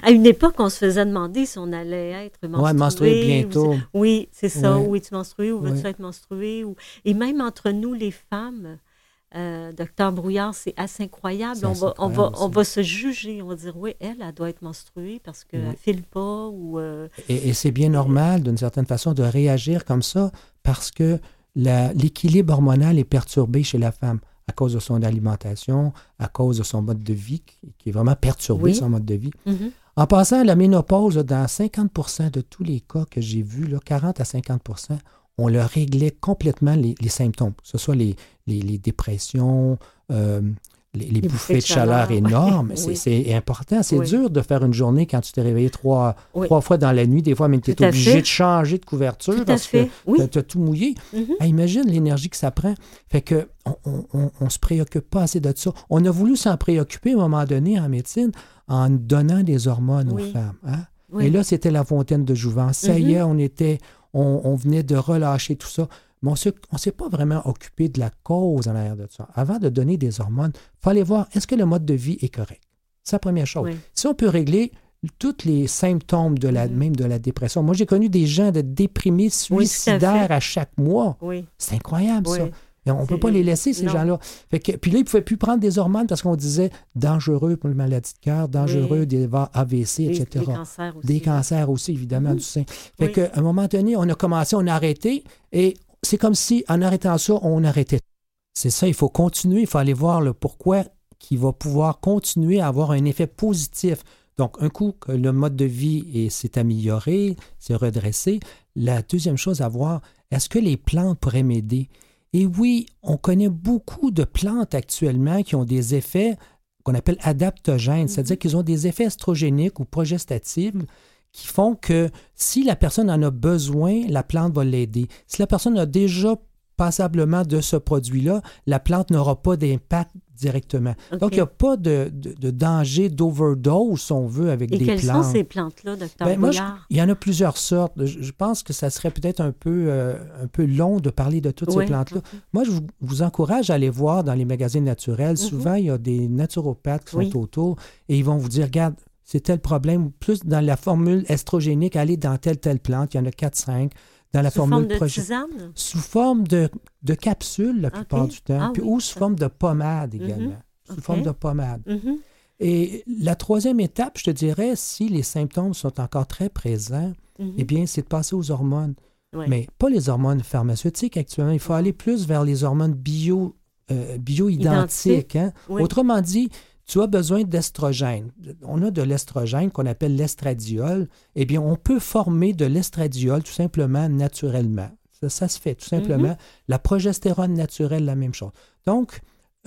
à une époque, on se faisait demander si on allait être menstrué. Ouais, menstruer ou bientôt. Oui, c'est ça. Où es-tu menstrué ou veux-tu Ouais. être menstrué? Ou... Et même entre nous, les femmes, euh, docteur Brouillard, c'est assez incroyable. On assez va, on, va, on va se juger. On va dire, oui, elle, elle doit être menstruée parce qu'elle Oui. ne file pas ou... euh, Et, et c'est bien normal, d'une certaine façon, de réagir comme ça parce que l'équilibre hormonal est perturbé chez la femme à cause de son alimentation, à cause de son mode de vie, qui, est vraiment perturbé, Oui. son mode de vie. mhm. En passant, la ménopause, dans 50% de tous les cas que j'ai vus, là, 40 à 50% on leur réglait complètement les, les symptômes, que ce soit les, les- les dépressions, euh, les, les bouffées de chaleur, énormes. Oui. C'est- important. C'est Oui. dur de faire une journée quand tu t'es réveillé trois, Oui. trois fois dans la nuit, des fois même tu es obligé fait. de changer de couverture Tout parce que tu as tout mouillé. Mhm. Ah, imagine l'énergie que ça prend. Fait que on, on se préoccupe pas assez de ça. On a voulu s'en préoccuper à un moment donné en médecine en donnant des hormones aux femmes. hein? Et là, c'était la fontaine de jouvence. Ça y est, on était, on, on venait de relâcher tout ça. Mais on ne s'est pas vraiment occupé de la cause en arrière de ça. Avant de donner des hormones, il fallait voir est-ce que le mode de vie est correct? C'est la première chose. Oui. Si on peut régler tous les symptômes de la, Mhm. même de la dépression. Moi, j'ai connu des gens de déprimés Oui, tout à suicidaires à, chaque mois. Oui. C'est incroyable, Oui. ça. Et on ne peut pas les laisser, ces gens-là. Puis là, ils ne pouvaient plus prendre des hormones parce qu'on disait dangereux pour les maladies de cœur, dangereux des AVC, Des, etc. des cancers aussi. Des cancers aussi, évidemment, du sein. Fait qu'à un moment donné, on a commencé, on a arrêté, et c'est comme si, en arrêtant ça, on arrêtait. C'est ça, il faut continuer, il faut aller voir le pourquoi qui va pouvoir continuer à avoir un effet positif. Donc, un coup que le mode de vie est- s'est amélioré, s'est redressé, la deuxième chose à voir, est-ce que les plantes pourraient m'aider? Et oui, on connaît beaucoup de plantes actuellement qui ont des effets qu'on appelle adaptogènes, c'est-à-dire qu'ils ont des effets estrogéniques ou progestatifs qui font que si la personne en a besoin, la plante va l'aider. Si la personne a déjà passablement de ce produit-là, la plante n'aura pas d'impact directement. Donc, il n'y a pas de, de- de danger d'overdose, on veut, avec Et des quelles plantes. sont ces plantes-là, docteur Ben, moi, je- Bouillard? il y en a plusieurs sortes. Je, je pense que ça serait peut-être un peu, euh, un peu long de parler de toutes Oui, ces plantes-là. Moi, je vous, vous encourage à aller voir dans les magazines naturels. Souvent, il y a des naturopathes qui sont Mhm. Oui. autour et ils vont vous dire, regarde, c'est tel problème. Plus dans la formule estrogénique, allez dans telle, telle plante. Il y en a 4-5. Dans la Sous forme formule de tisane? Sous forme de, de capsule la plupart du temps. Ah puis, oui, ou sous forme de pommade également. Sous forme de pommade. Mhm. Et la troisième étape, je te dirais, si les symptômes sont encore très présents, Mhm. eh bien, c'est de passer aux hormones. Ouais. Mais pas les hormones pharmaceutiques actuellement. Il faut aller plus vers les hormones bio, euh, bio-identiques. hein. Oui. Autrement dit, tu as besoin d'estrogène. On a de l'estrogène qu'on appelle l'estradiol. Eh bien, on peut former de l'estradiol tout simplement naturellement. Ça, ça se fait tout simplement. Mhm. La progestérone naturelle, la même chose. Donc,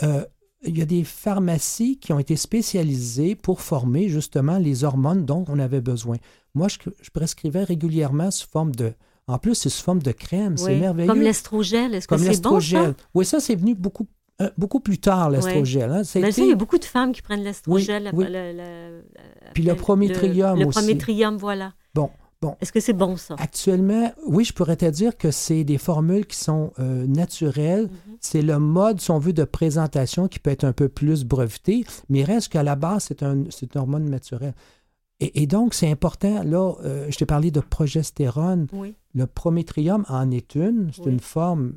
euh, il y a des pharmacies qui ont été spécialisées pour former justement les hormones dont on avait besoin. Moi, je, je prescrivais régulièrement sous forme de... En plus, c'est sous forme de crème. C'est merveilleux. Comme l'estrogel, est-ce que c'est bon, ça? oui, ça, c'est venu beaucoup, euh, beaucoup plus tard, l'estrogel. hein. Mais été- il y a beaucoup de femmes qui prennent l'estrogel. Oui, Puis le après- prométhélium le, aussi. prométhélium, voilà. Bon, Bon. Est-ce que c'est bon, ça? Actuellement, oui, je pourrais te dire que c'est des formules qui sont euh, naturelles. Mhm. C'est le mode, si on veut, de présentation qui peut être un peu plus breveté, mais il reste qu'à la base, c'est un, une hormone naturelle. Et, et donc, c'est important, là, euh, je t'ai parlé de progestérone. Oui. Le prométrium en est une, c'est Oui. une forme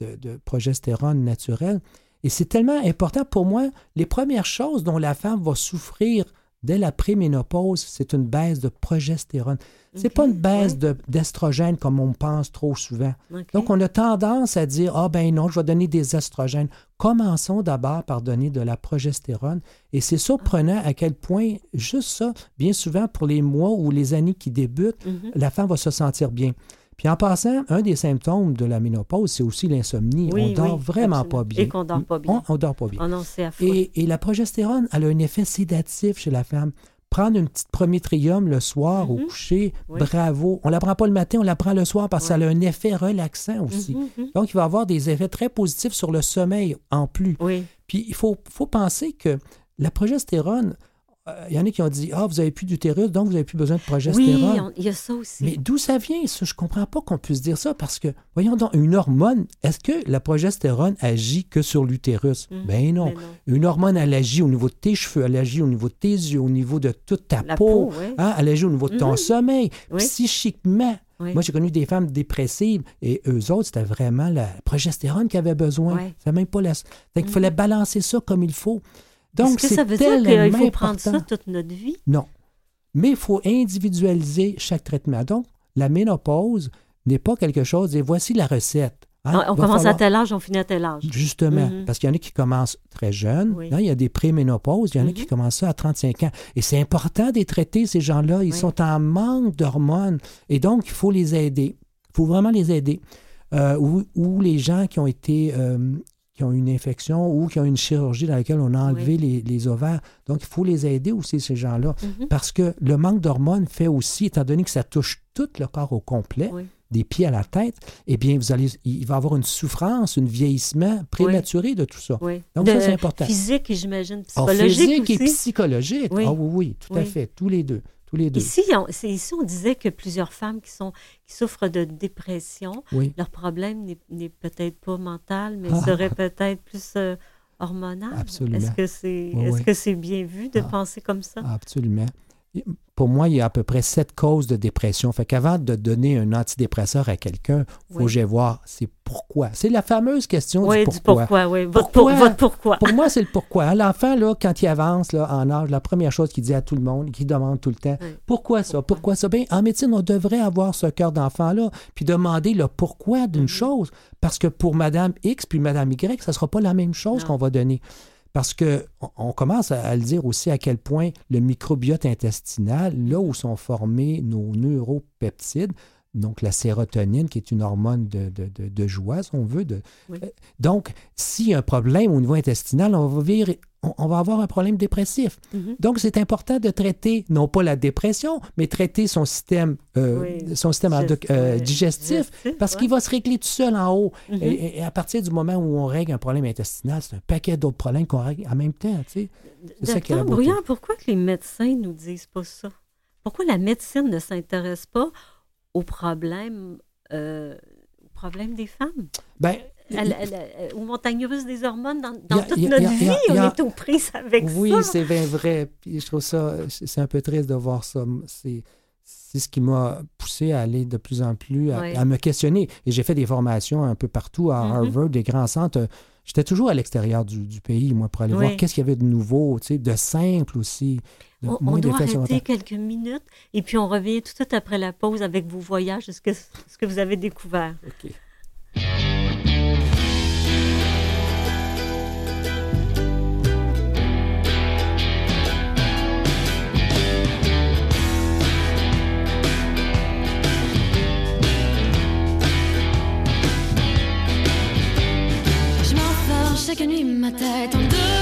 de, de progestérone naturelle. Et c'est tellement important pour moi, les premières choses dont la femme va souffrir dès la préménopause, c'est une baisse de progestérone. C'est OK. pas une baisse Ouais. de- d'estrogène comme on pense trop souvent. Donc, on a tendance à dire Ah, ben non, je vais donner des estrogènes. Commençons d'abord par donner de la progestérone. Et c'est surprenant à quel point, juste ça, bien souvent pour les mois ou les années qui débutent, Mhm. la femme va se sentir bien. Puis en passant, un des symptômes de la ménopause, c'est aussi l'insomnie. Oui, on dort oui, vraiment absolument. pas bien. Et qu'on dort pas bien. On, on dort pas bien. Oh non. Et, et la progestérone, elle a un effet sédatif chez la femme. Prendre une petite prométrium le soir au Mhm. coucher, Oui. bravo. On la prend pas le matin, on la prend le soir parce Ouais. qu'elle a un effet relaxant aussi. Mhm, mhm. Donc, il va avoir des effets très positifs sur le sommeil en plus. Oui. Puis, il faut, faut penser que la progestérone, il y en a qui ont dit Ah, vous avez plus d'utérus, donc vous n'avez plus besoin de Oui, progestérone. on- il y a ça aussi. Mais d'où ça vient, ça? Je comprends pas qu'on puisse dire ça parce que, voyons donc, une hormone, est-ce que la progestérone agit que sur l'utérus? Mhm. Ben non. Mais non. Une hormone, elle agit au niveau de tes cheveux, elle agit au niveau de tes yeux, au niveau de toute ta La peau, peau, oui. hein, elle agit au niveau de ton Mhm. sommeil. Oui. Psychiquement, Oui. moi j'ai connu des femmes dépressives et eux autres, c'était vraiment la progestérone qu'ils avaient besoin. Ouais. C'était même pas la... Fait qu'il Mhm. fallait balancer ça comme il faut. Donc, Est-ce que ça veut dire qu'il faut prendre ça toute notre vie? Non. Mais il faut individualiser chaque traitement. Donc, la ménopause n'est pas quelque chose et voici la recette. hein. on Va commence falloir- à tel âge, on finit à tel âge. Justement, Mhm. parce qu'il y en a qui commencent très jeunes. Oui. hein, il y a des préménopauses, il y en a Mhm. qui commencent ça à 35 ans. Et c'est important de les traiter, ces gens-là. Ils Oui. sont en manque d'hormones. Et donc, il faut les aider. Il faut vraiment les aider. Euh, ou, ou les gens qui ont été... euh, qui ont une infection ou qui ont une chirurgie dans laquelle on a enlevé les, les ovaires. Donc, il faut les aider aussi, ces gens-là. Mhm. Parce que le manque d'hormones fait aussi, étant donné que ça touche tout le corps au complet, Oui. des pieds à la tête, eh bien, vous allez, il va y avoir une souffrance, un vieillissement prématuré de tout ça. Donc, De- ça, c'est important. Physique j'imagine psychologique physique aussi. et psychologique. Oui. Ah oui, oui, tout à fait. Tous les deux. Tous les deux. Ici on, ici, on disait que plusieurs femmes qui, sont, qui souffrent de dépression, Oui, leur problème n'est, peut-être pas mental, mais Ah. serait peut-être plus euh, hormonal. Absolument. Est-ce que c'est, Oui, est-ce oui. que c'est bien vu de Ah. penser comme ça? absolument. Pour moi, il y a à peu près sept causes de dépression. Fait qu'avant de donner un antidépresseur à quelqu'un, il faut que j'aille voir c'est pourquoi? C'est la fameuse question oui, du du pourquoi. pourquoi, oui. Votre, Pourquoi? pour- votre pourquoi. Pour moi, c'est le pourquoi. Hein, L'enfant, là, quand il avance là, en âge, la première chose qu'il dit à tout le monde, qu'il demande tout le temps, Oui. pourquoi ça? Pourquoi? Ça? Bien, en médecine, on devrait avoir ce cœur d'enfant-là, puis demander le pourquoi d'une Mhm. chose. Parce que pour Madame X puis Madame Y, ça ne sera pas la même chose qu'on va donner. Parce que on- on commence à le dire aussi à quel point le microbiote intestinal, là où sont formés nos neuropeptides, donc la sérotonine, qui est une hormone de, de- de- de joie, si on veut. De, Oui. Euh, Donc, s'il y a un problème au niveau intestinal, on va, vivre- on, on va avoir un problème dépressif. Mhm. Donc, c'est important de traiter, non pas la dépression, mais traiter son système, euh, Oui. son système Gest- euh, digestif, parce ouais. qu'il va se régler tout seul en haut. Mhm. Et, et à partir du moment où on règle un problème intestinal, c'est un paquet d'autres problèmes qu'on règle en même temps. Tu sais. C'est ça qui est la beauté. Pourquoi que les médecins nous disent pas ça? Pourquoi la médecine ne s'intéresse pas aux problèmes, euh, aux problèmes des femmes? Ben, À la- à la- aux montagnes russes des hormones dans, Y dans a- toute a- notre a- vie, on est aux prises avec oui, ça. c'est bien vrai. Puis je trouve ça, c'est un peu triste de voir ça. C'est, c'est ce qui m'a poussé à aller de plus en plus, à, Ouais. à me questionner. Et j'ai fait des formations un peu partout, à Mhm. Harvard, des grands centres. J'étais toujours à l'extérieur du, du pays, moi, pour aller voir qu'est-ce qu'il y avait de nouveau, tu sais, de simple aussi. de On, on doit arrêter quelques minutes et puis on revient tout de suite après la pause avec vos voyages, ce que, ce que vous avez découvert? OK. Chaque nuit ma tête en deux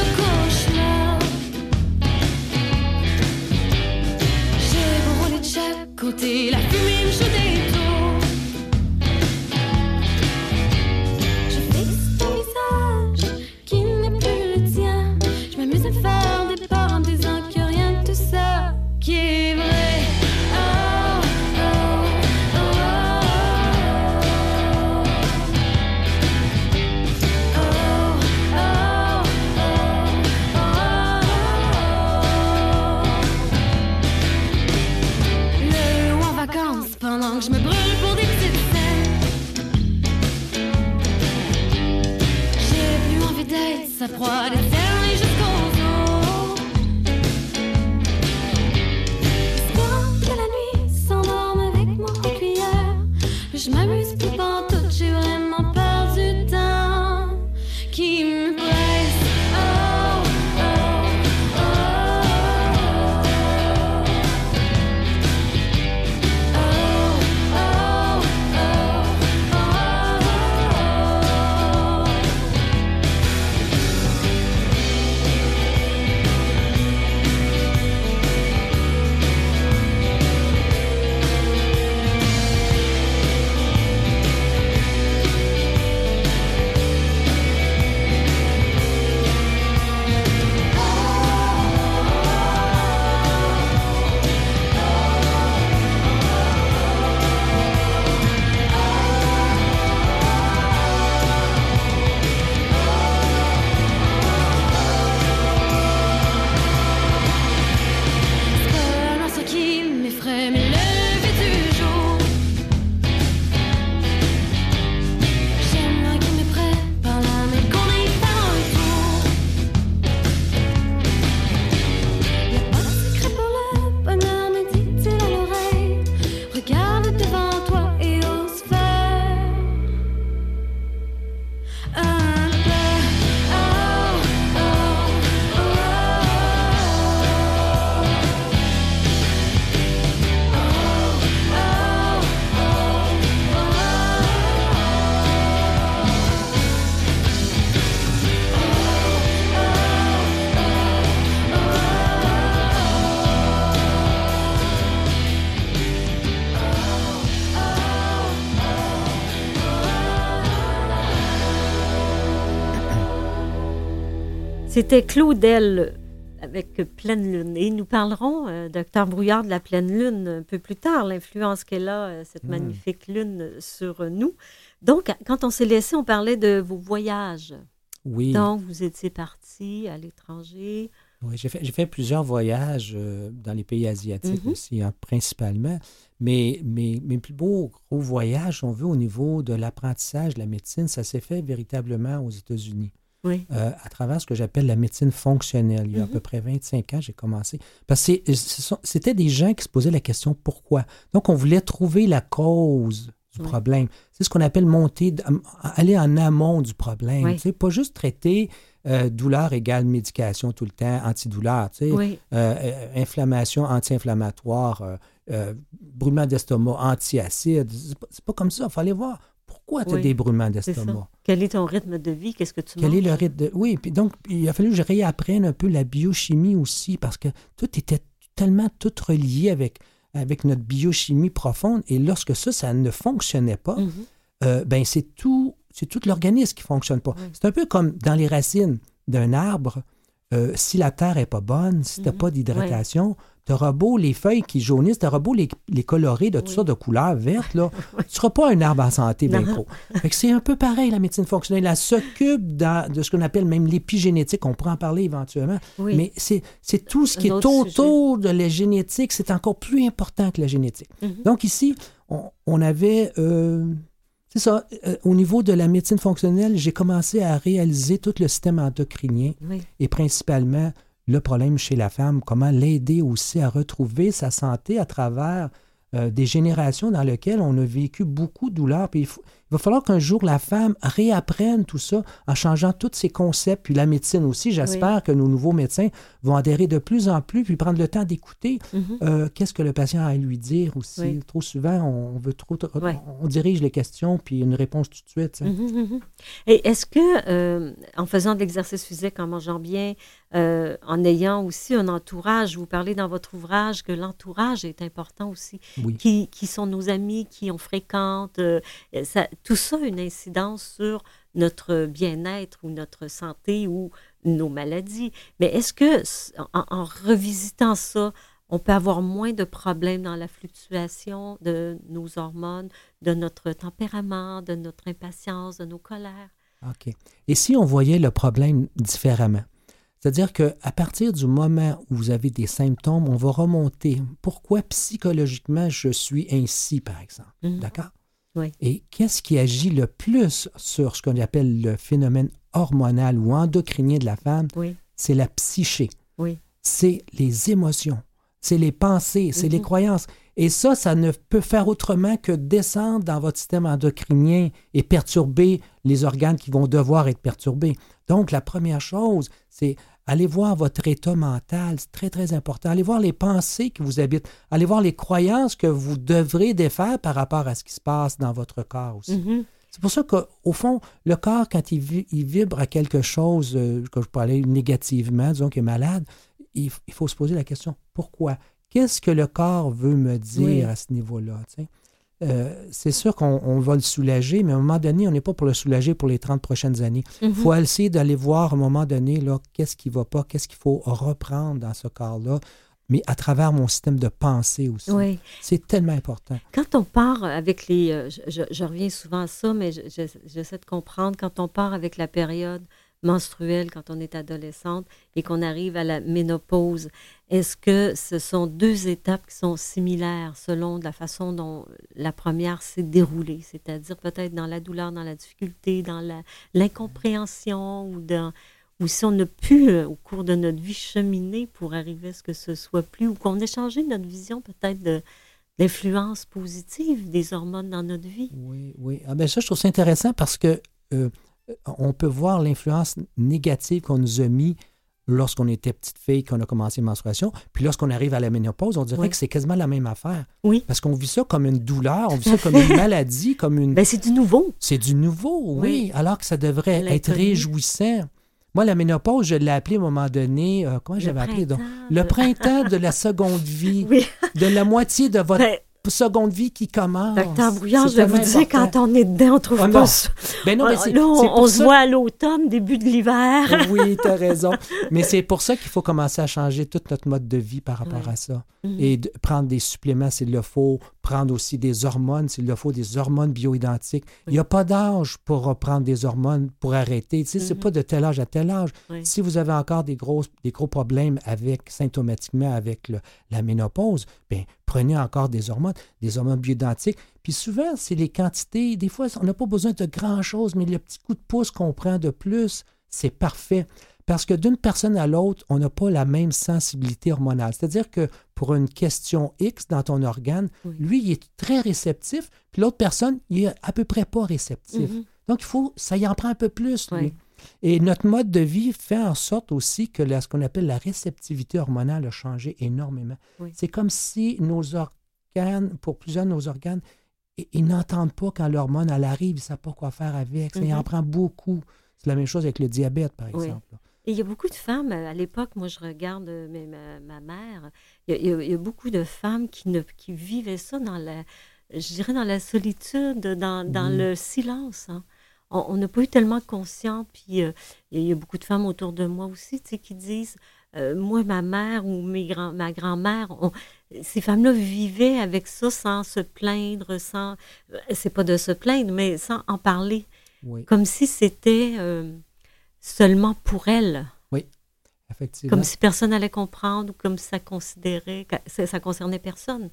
C'était Claudel avec Pleine Lune. Et nous parlerons, euh, docteur Brouillard, de la pleine lune un peu plus tard, l'influence qu'elle a, euh, cette Mm. magnifique lune, sur nous. Donc, quand on s'est laissé, on parlait de vos voyages. Oui. Donc, vous étiez parti à l'étranger. Oui, j'ai fait, j'ai fait plusieurs voyages euh, dans les pays asiatiques Mhm. aussi, hein, principalement. Mais mes, mes plus beaux gros voyages, on veut, au niveau de l'apprentissage de la médecine, ça s'est fait véritablement aux États-Unis, Oui. euh, à travers ce que j'appelle la médecine fonctionnelle. Il y a à Mhm. peu près 25 ans, j'ai commencé. Parce que c'était des gens qui se posaient la question pourquoi? Donc, on voulait trouver la cause du Oui. problème. C'est ce qu'on appelle monter, aller en amont du problème. Oui. Tu sais, pas juste traiter euh, douleur égale médication tout le temps, antidouleur. tu sais. Oui. Euh, inflammation anti-inflammatoire, euh, brûlement d'estomac anti-acide. C'est pas, c'est pas comme ça. Il fallait voir pourquoi tu as Oui, des brûlements C'est ça. d'estomac? Quel est ton rythme de vie? Qu'est-ce que tu Quel est le rythme de... Oui, puis donc, il a fallu que je réapprenne un peu la biochimie aussi, parce que tout était tellement tout relié avec, avec notre biochimie profonde. Et lorsque ça, ça ne fonctionnait pas, Mhm. euh, ben c'est tout, c'est tout l'organisme qui fonctionne pas. Oui. C'est un peu comme dans les racines d'un arbre. Euh, si la terre est pas bonne, si tu n'as Mhm. pas d'hydratation, tu auras beau les feuilles qui jaunissent, tu auras beau les, les colorer de toutes Oui. sortes de couleurs vertes, là, tu ne seras pas un arbre en santé, bien gros. C'est un peu pareil, la médecine fonctionnelle. Elle s'occupe de ce qu'on appelle même l'épigénétique. On pourra en parler éventuellement. Oui. Mais c'est tout ce qui est autour de la génétique. C'est encore plus important que la génétique. Mhm. Donc ici, on, on avait... euh, c'est ça, euh, au niveau de la médecine fonctionnelle, j'ai commencé à réaliser tout le système endocrinien Oui. et principalement le problème chez la femme, comment l'aider aussi à retrouver sa santé à travers euh, des générations dans lesquelles on a vécu beaucoup de douleurs. Puis il, faut- il va falloir qu'un jour la femme réapprenne tout ça en changeant tous ses concepts, puis la médecine aussi. J'espère que nos nouveaux médecins vont adhérer de plus en plus, puis prendre le temps d'écouter Mhm. euh, qu'est-ce que le patient a à lui dire aussi. Oui. Trop souvent, on veut trop, on dirige les questions, puis une réponse tout de suite. Mhm, mhm. Et est-ce que, euh, en faisant de l'exercice physique, en mangeant bien, euh, en ayant aussi un entourage, vous parlez dans votre ouvrage que l'entourage est important aussi, Oui. qui, qui sont nos amis, qui on fréquente, euh, ça, tout ça a une incidence sur notre bien-être ou notre santé ou nos maladies. Mais est-ce que, en, en revisitant ça, on peut avoir moins de problèmes dans la fluctuation de nos hormones, de notre tempérament, de notre impatience, de nos colères? OK. Et si on voyait le problème différemment? C'est-à-dire qu'à partir du moment où vous avez des symptômes, on va remonter. Pourquoi psychologiquement je suis ainsi, par exemple? Mhm. D'accord? Oui. Et qu'est-ce qui agit le plus sur ce qu'on appelle le phénomène hormonal ou endocrinien de la femme? Oui. C'est la psyché. Oui. C'est les émotions, c'est les pensées, c'est les Mhm. croyances. Et ça, ça ne peut faire autrement que descendre dans votre système endocrinien et perturber les organes qui vont devoir être perturbés. Donc, la première chose, c'est aller voir votre état mental. C'est très, très important. Allez voir les pensées qui vous habitent. Allez voir les croyances que vous devrez défaire par rapport à ce qui se passe dans votre corps aussi. Mhm. C'est pour ça qu'au fond, le corps, quand il, vi- il vibre à quelque chose, euh, que je aller négativement, disons qu'il est malade, il, faut se poser la question pourquoi? Qu'est-ce que le corps veut me dire Oui. à ce niveau-là? Euh, C'est sûr qu'on on va le soulager, mais à un moment donné, on n'est pas pour le soulager pour les 30 prochaines années. Il Mhm. faut essayer d'aller voir à un moment donné qu'est-ce qui ne va pas, qu'est-ce qu'il faut reprendre dans ce corps-là, mais à travers mon système de pensée aussi. Oui. C'est tellement important. Quand on part avec les... euh, je, je- reviens souvent à ça, mais je- je- j'essaie de comprendre. Quand on part avec la période menstruelle, quand on est adolescente et qu'on arrive à la ménopause, est-ce que ce sont deux étapes qui sont similaires selon la façon dont la première s'est déroulée? C'est-à-dire peut-être dans la douleur, dans la difficulté, dans l'incompréhension ou dans... Si on a pu, euh, au cours de notre vie, cheminer pour arriver à ce que ce soit plus, ou qu'on ait changé notre vision peut-être de, l'influence positive des hormones dans notre vie? Oui, oui. Ah ben ça, je trouve ça intéressant parce que euh, on peut voir l'influence négative qu'on nous a mis lorsqu'on était petite fille, qu'on a commencé la menstruation. Puis lorsqu'on arrive à la ménopause, on dirait Oui. que c'est quasiment la même affaire. Oui. Parce qu'on vit ça comme une douleur, on vit ça comme une maladie, comme une... Ben, c'est du nouveau. C'est du nouveau, oui, Oui. alors que ça devrait être réjouissant. Moi, la ménopause, je l'ai appelé à un moment donné, euh, comment j'avais appelé donc? Le le- printemps de la seconde vie, Oui. de la moitié de votre Ben, seconde vie qui commence. docteur Brouillard, je vais vous dire, important. quand on est dedans, on trouve Ah, pas ça. Ben non, là, on, se voit à l'automne, début de l'hiver. Oui, tu as raison. Mais c'est pour ça qu'il faut commencer à changer tout notre mode de vie par rapport Ouais. à ça. Mhm. Et de prendre des suppléments s'il le faut, prendre aussi des hormones s'il le faut, des hormones bioidentiques. Il n'y a pas d'âge pour reprendre des hormones, pour arrêter. Tu sais, c'est Mhm. pas de tel âge à tel âge. Oui. Si vous avez encore des gros, des gros problèmes avec, symptomatiquement avec le- la ménopause, bien, prenez encore des hormones, des hormones bioidentiques. Puis souvent, c'est les quantités. Des fois, on n'a pas besoin de grand-chose, mais le petit coup de pouce qu'on prend de plus, c'est parfait. Parce que d'une personne à l'autre, on n'a pas la même sensibilité hormonale. C'est-à-dire que pour une question X dans ton organe, Oui. lui, il est très réceptif, puis l'autre personne, il est à peu près pas réceptif. Mhm. Donc, il faut, ça y en prend un peu plus, lui. Oui. Et notre mode de vie fait en sorte aussi que la- ce qu'on appelle la réceptivité hormonale a changé énormément. Oui. C'est comme si nos organes, pour plusieurs de nos organes, ils n'entendent pas quand l'hormone, elle arrive, ils ne savent pas quoi faire avec. Ça y en Mhm. prend beaucoup. C'est la même chose avec le diabète, par Oui. exemple. Et il y a beaucoup de femmes, à l'époque, moi je regarde euh, mais ma, ma mère, il y, a, il y a- il y a beaucoup de femmes qui, ne, qui vivaient ça dans la, je dirais dans la solitude, dans, dans Oui. le silence. hein. On n'a pas eu tellement conscience, puis euh, il y a- beaucoup de femmes autour de moi aussi, tu sais, qui disent, euh, moi, ma mère ou mes grands, ma grand-mère, ces femmes-là vivaient avec ça sans se plaindre, sans, euh, c'est pas de se plaindre, mais sans en parler Oui, comme si c'était euh, seulement pour elle, effectivement. comme si personne allait comprendre ou comme si ça considérait ça, ça concernait personne.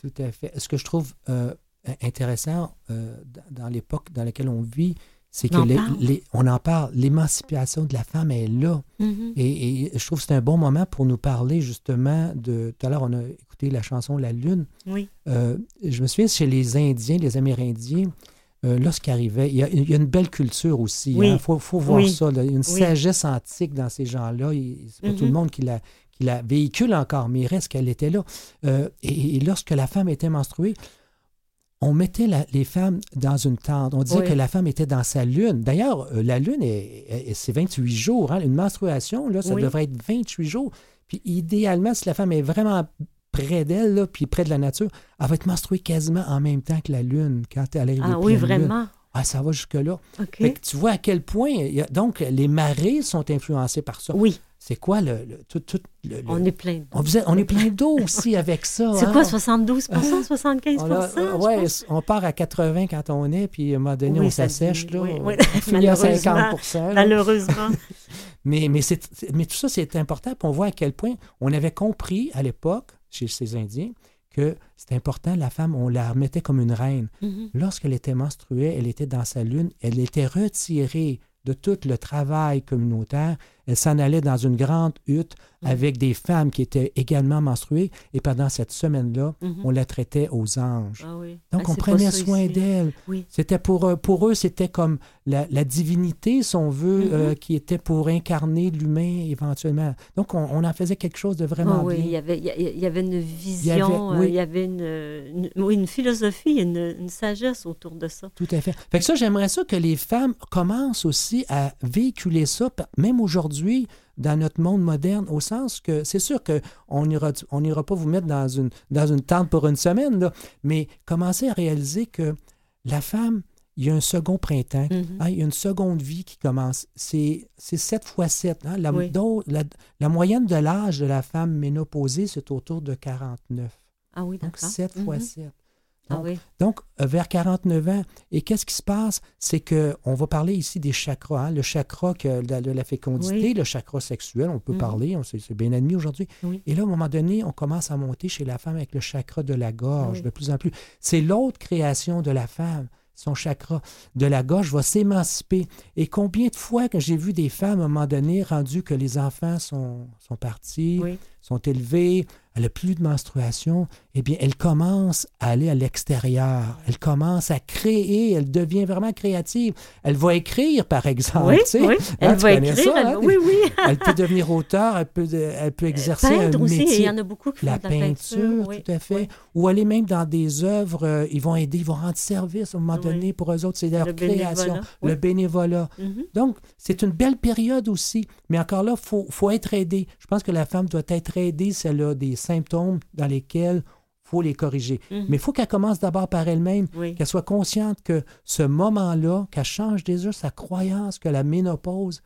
Tout à fait. Ce que je trouve euh, intéressant euh, dans l'époque dans laquelle on vit, c'est que On en les- on en parle. L'émancipation de la femme est là. Mhm. Et, et je trouve que c'est un bon moment pour nous parler justement de. Tout à l'heure, on a écouté la chanson La Lune. Oui, Euh, je me souviens, chez les Indiens, les Amérindiens, euh, il y, a, il y a une belle culture aussi. Oui. Il faut, faut voir Oui. ça. là. Il y a une sagesse antique dans ces gens-là. C'est pas tout le Mhm. monde qui la, qui la véhicule encore, mais il reste qu'elle était là. Euh, et, et lorsque la femme était menstruée, on mettait la- les femmes dans une tente. On disait Oui. que la femme était dans sa lune. D'ailleurs, euh, la lune, est, est- c'est 28 jours. hein. Une menstruation, là, ça Oui. devrait être 28 jours. Puis idéalement, si la femme est vraiment près d'elle, puis près de la nature, elle va être menstruée quasiment en même temps que la lune quand elle arrive ah oui, vraiment? Ah, ça va jusque-là. OK. Fait que tu vois à quel point... a- donc, les marées sont influencées par ça. Oui, C'est quoi le... le- tout, tout le- le- on est plein on, faisait- on est plein d'eau aussi avec ça. C'est hein? quoi, 72 75 On, a- je ouais, pense? on part à 80 quand on est, puis à un moment donné, Oui, on s'assèche. là, oui, on oui. finit à Malheureusement. 50 là. Malheureusement. Mais, mais, c'est- mais tout ça, c'est important. Puis on voit à quel point on avait compris à l'époque, chez ces Indiens, que c'est important, la femme, on la remettait comme une reine. Mhm. Lorsqu'elle était menstruée, elle était dans sa lune, elle était retirée de tout le travail communautaire. Elle s'en allait dans une grande hutte Mhm. avec des femmes qui étaient également menstruées. Et pendant cette semaine-là, Mhm. on la traitait aux anges. Ah oui. Donc, Ah, on prenait soin ici. d'elle. Oui. C'était pour, eux- pour eux, c'était comme la, la divinité, si on veut, Mhm. euh, qui était pour incarner l'humain éventuellement. Donc, on, on en faisait quelque chose de vraiment Ah oui, il y, bien. avait, il y a- il y avait une vision, euh, il y avait une, une- oui, une philosophie, une, une sagesse autour de ça. Tout à fait. Fait que ça, j'aimerais ça que les femmes commencent aussi à véhiculer ça, même aujourd'hui, dans notre monde moderne, au sens que c'est sûr qu'on n'ira on pas vous mettre dans une, dans une tente pour une semaine, là, mais commencez à réaliser que la femme, il y a un second printemps, mm-hmm. hein, il y a une seconde vie qui commence. C'est 7 fois 7. Hein. La, moyenne de l'âge de la femme ménopausée, c'est autour de 49. Ah oui, Donc 7 mm fois mm-hmm. 7. Ah donc, euh, vers 49 ans. Et qu'est-ce qui se passe? C'est qu'on va parler ici des chakras. Hein, le chakra de, la, fécondité, le chakra sexuel, on peut mm -hmm. parler, c'est bien admis aujourd'hui. Et là, à un moment donné, on commence à monter chez la femme avec le chakra de la gorge de plus en plus. C'est l'autre création de la femme. Son chakra de la gorge va s'émanciper. Et combien de fois que j'ai vu des femmes à un moment donné rendues que les enfants sont, sont partis, sont élevées, elle n'a plus de menstruation, eh bien, elle commence à aller à l'extérieur. Elle commence à créer, elle devient vraiment créative. Elle va écrire, par exemple. Oui, tu sais. oui. Hein, Elle va écrire. ça, elle- hein? Oui, oui. Elle peut devenir auteur, elle peut, elle peut exercer Peindre un aussi, métier. il y en a beaucoup qui font La de la peinture, peinture. oui. tout à fait. Oui. Ou aller même dans des œuvres, euh, ils vont aider, ils vont rendre service à un moment donné pour eux autres. C'est leur Le création, bénévolat, le bénévolat. Mhm. Donc, c'est une belle période aussi. Mais encore là, il faut, faut être aidé. Je pense que la femme doit être aidée si elle a des symptômes dans lesquels il faut les corriger. Mhm. Mais il faut qu'elle commence d'abord par elle-même, Oui. qu'elle soit consciente que ce moment-là, qu'elle change déjà sa croyance que la ménopause,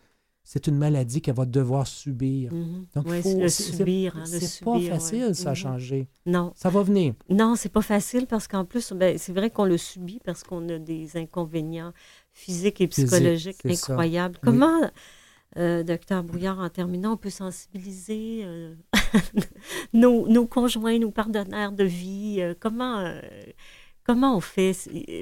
c'est une maladie qu'elle va devoir subir. Mhm. Donc, Oui, faut- le c'est- subir. hein, C'est pas subir, ouais. facile, ça, à Mhm. changer. Non, Ça va venir. non, c'est pas facile parce qu'en plus, ben, c'est vrai qu'on le subit parce qu'on a des inconvénients physiques et psychologiques incroyables. Oui. Euh, docteur Brouillard, en terminant, on peut sensibiliser euh, nos, conjoints, nos partenaires de vie? euh, comment, comment on fait?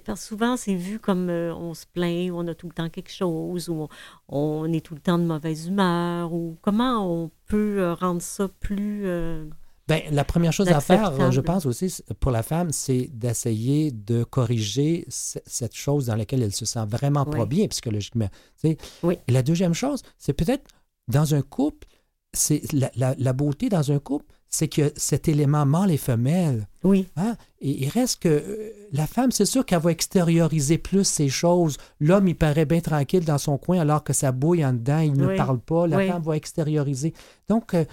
Parce que souvent, c'est vu comme on se plaint, on a tout le temps quelque chose, ou on, on est tout le temps de mauvaise humeur, ou comment on peut rendre ça plus... euh, Ben, la première chose à faire, Acceptable. je pense aussi, pour la femme, c'est d'essayer de corriger ce- cette chose dans laquelle elle se sent vraiment pas bien psychologiquement. Oui. Et la deuxième chose, c'est peut-être dans un couple, c'est la, la- la beauté dans un couple, c'est que cet élément mâle et femelle. Oui, Hein? Et il reste que euh, la femme, c'est sûr qu'elle va extérioriser plus ces choses. L'homme, il paraît bien tranquille dans son coin alors que ça bouille en dedans, il ne parle pas. La Oui. femme va extérioriser. Donc, euh,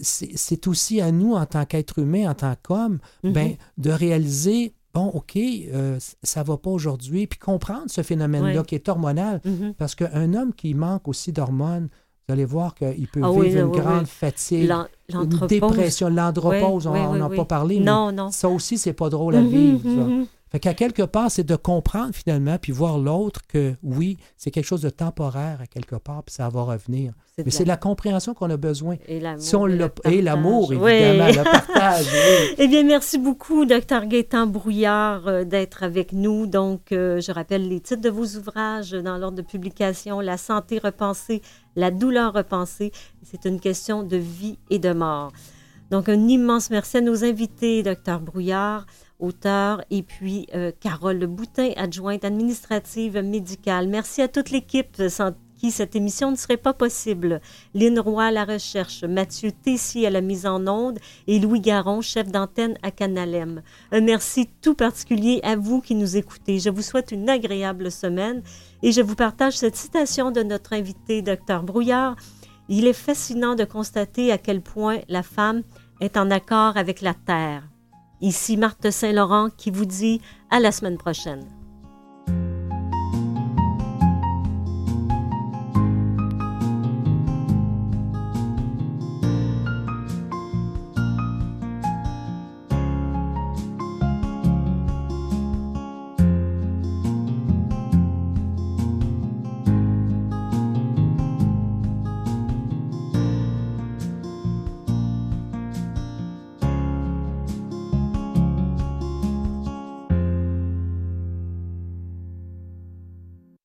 c'est aussi à nous, en tant qu'être humain, en tant qu'homme, Mhm. ben, de réaliser, bon, OK, euh, ça va pas aujourd'hui, puis comprendre ce phénomène-là qui est hormonal. Mhm. Parce qu'un homme qui manque aussi d'hormones, vous allez voir qu'il peut Ah vivre oui, une oui, grande oui. fatigue, une dépression, l'andropause, on n'en a pas parlé, mais Non, non. ça aussi, c'est pas drôle à Mhm, vivre. ça. Fait qu'à quelque part, c'est de comprendre finalement, puis voir l'autre que oui, c'est quelque chose de temporaire à quelque part, puis ça va revenir. C'est Mais c'est la- compréhension qu'on a besoin. Et l'amour. Si et l'amour. Oui. évidemment, le partage. oui. Eh bien, merci beaucoup, docteur Gaétan Brouillard, euh, d'être avec nous. Donc, euh, je rappelle les titres de vos ouvrages dans l'ordre de publication La santé repensée, La douleur repensée. C'est une question de vie et de mort. Donc, un immense merci à nos invités, docteur Brouillard, auteur, et puis euh, Carole Boutin, adjointe administrative médicale. Merci à toute l'équipe sans qui cette émission ne serait pas possible. Lynn Roy à la recherche, Mathieu Tessier à la mise en onde et Louis Garon, chef d'antenne à Canalem. Un merci tout particulier à vous qui nous écoutez. Je vous souhaite une agréable semaine et je vous partage cette citation de notre invité, Dr Brouillard. Il est fascinant de constater à quel point la femme est en accord avec la terre. Ici Marthe Saint-Laurent qui vous dit à la semaine prochaine.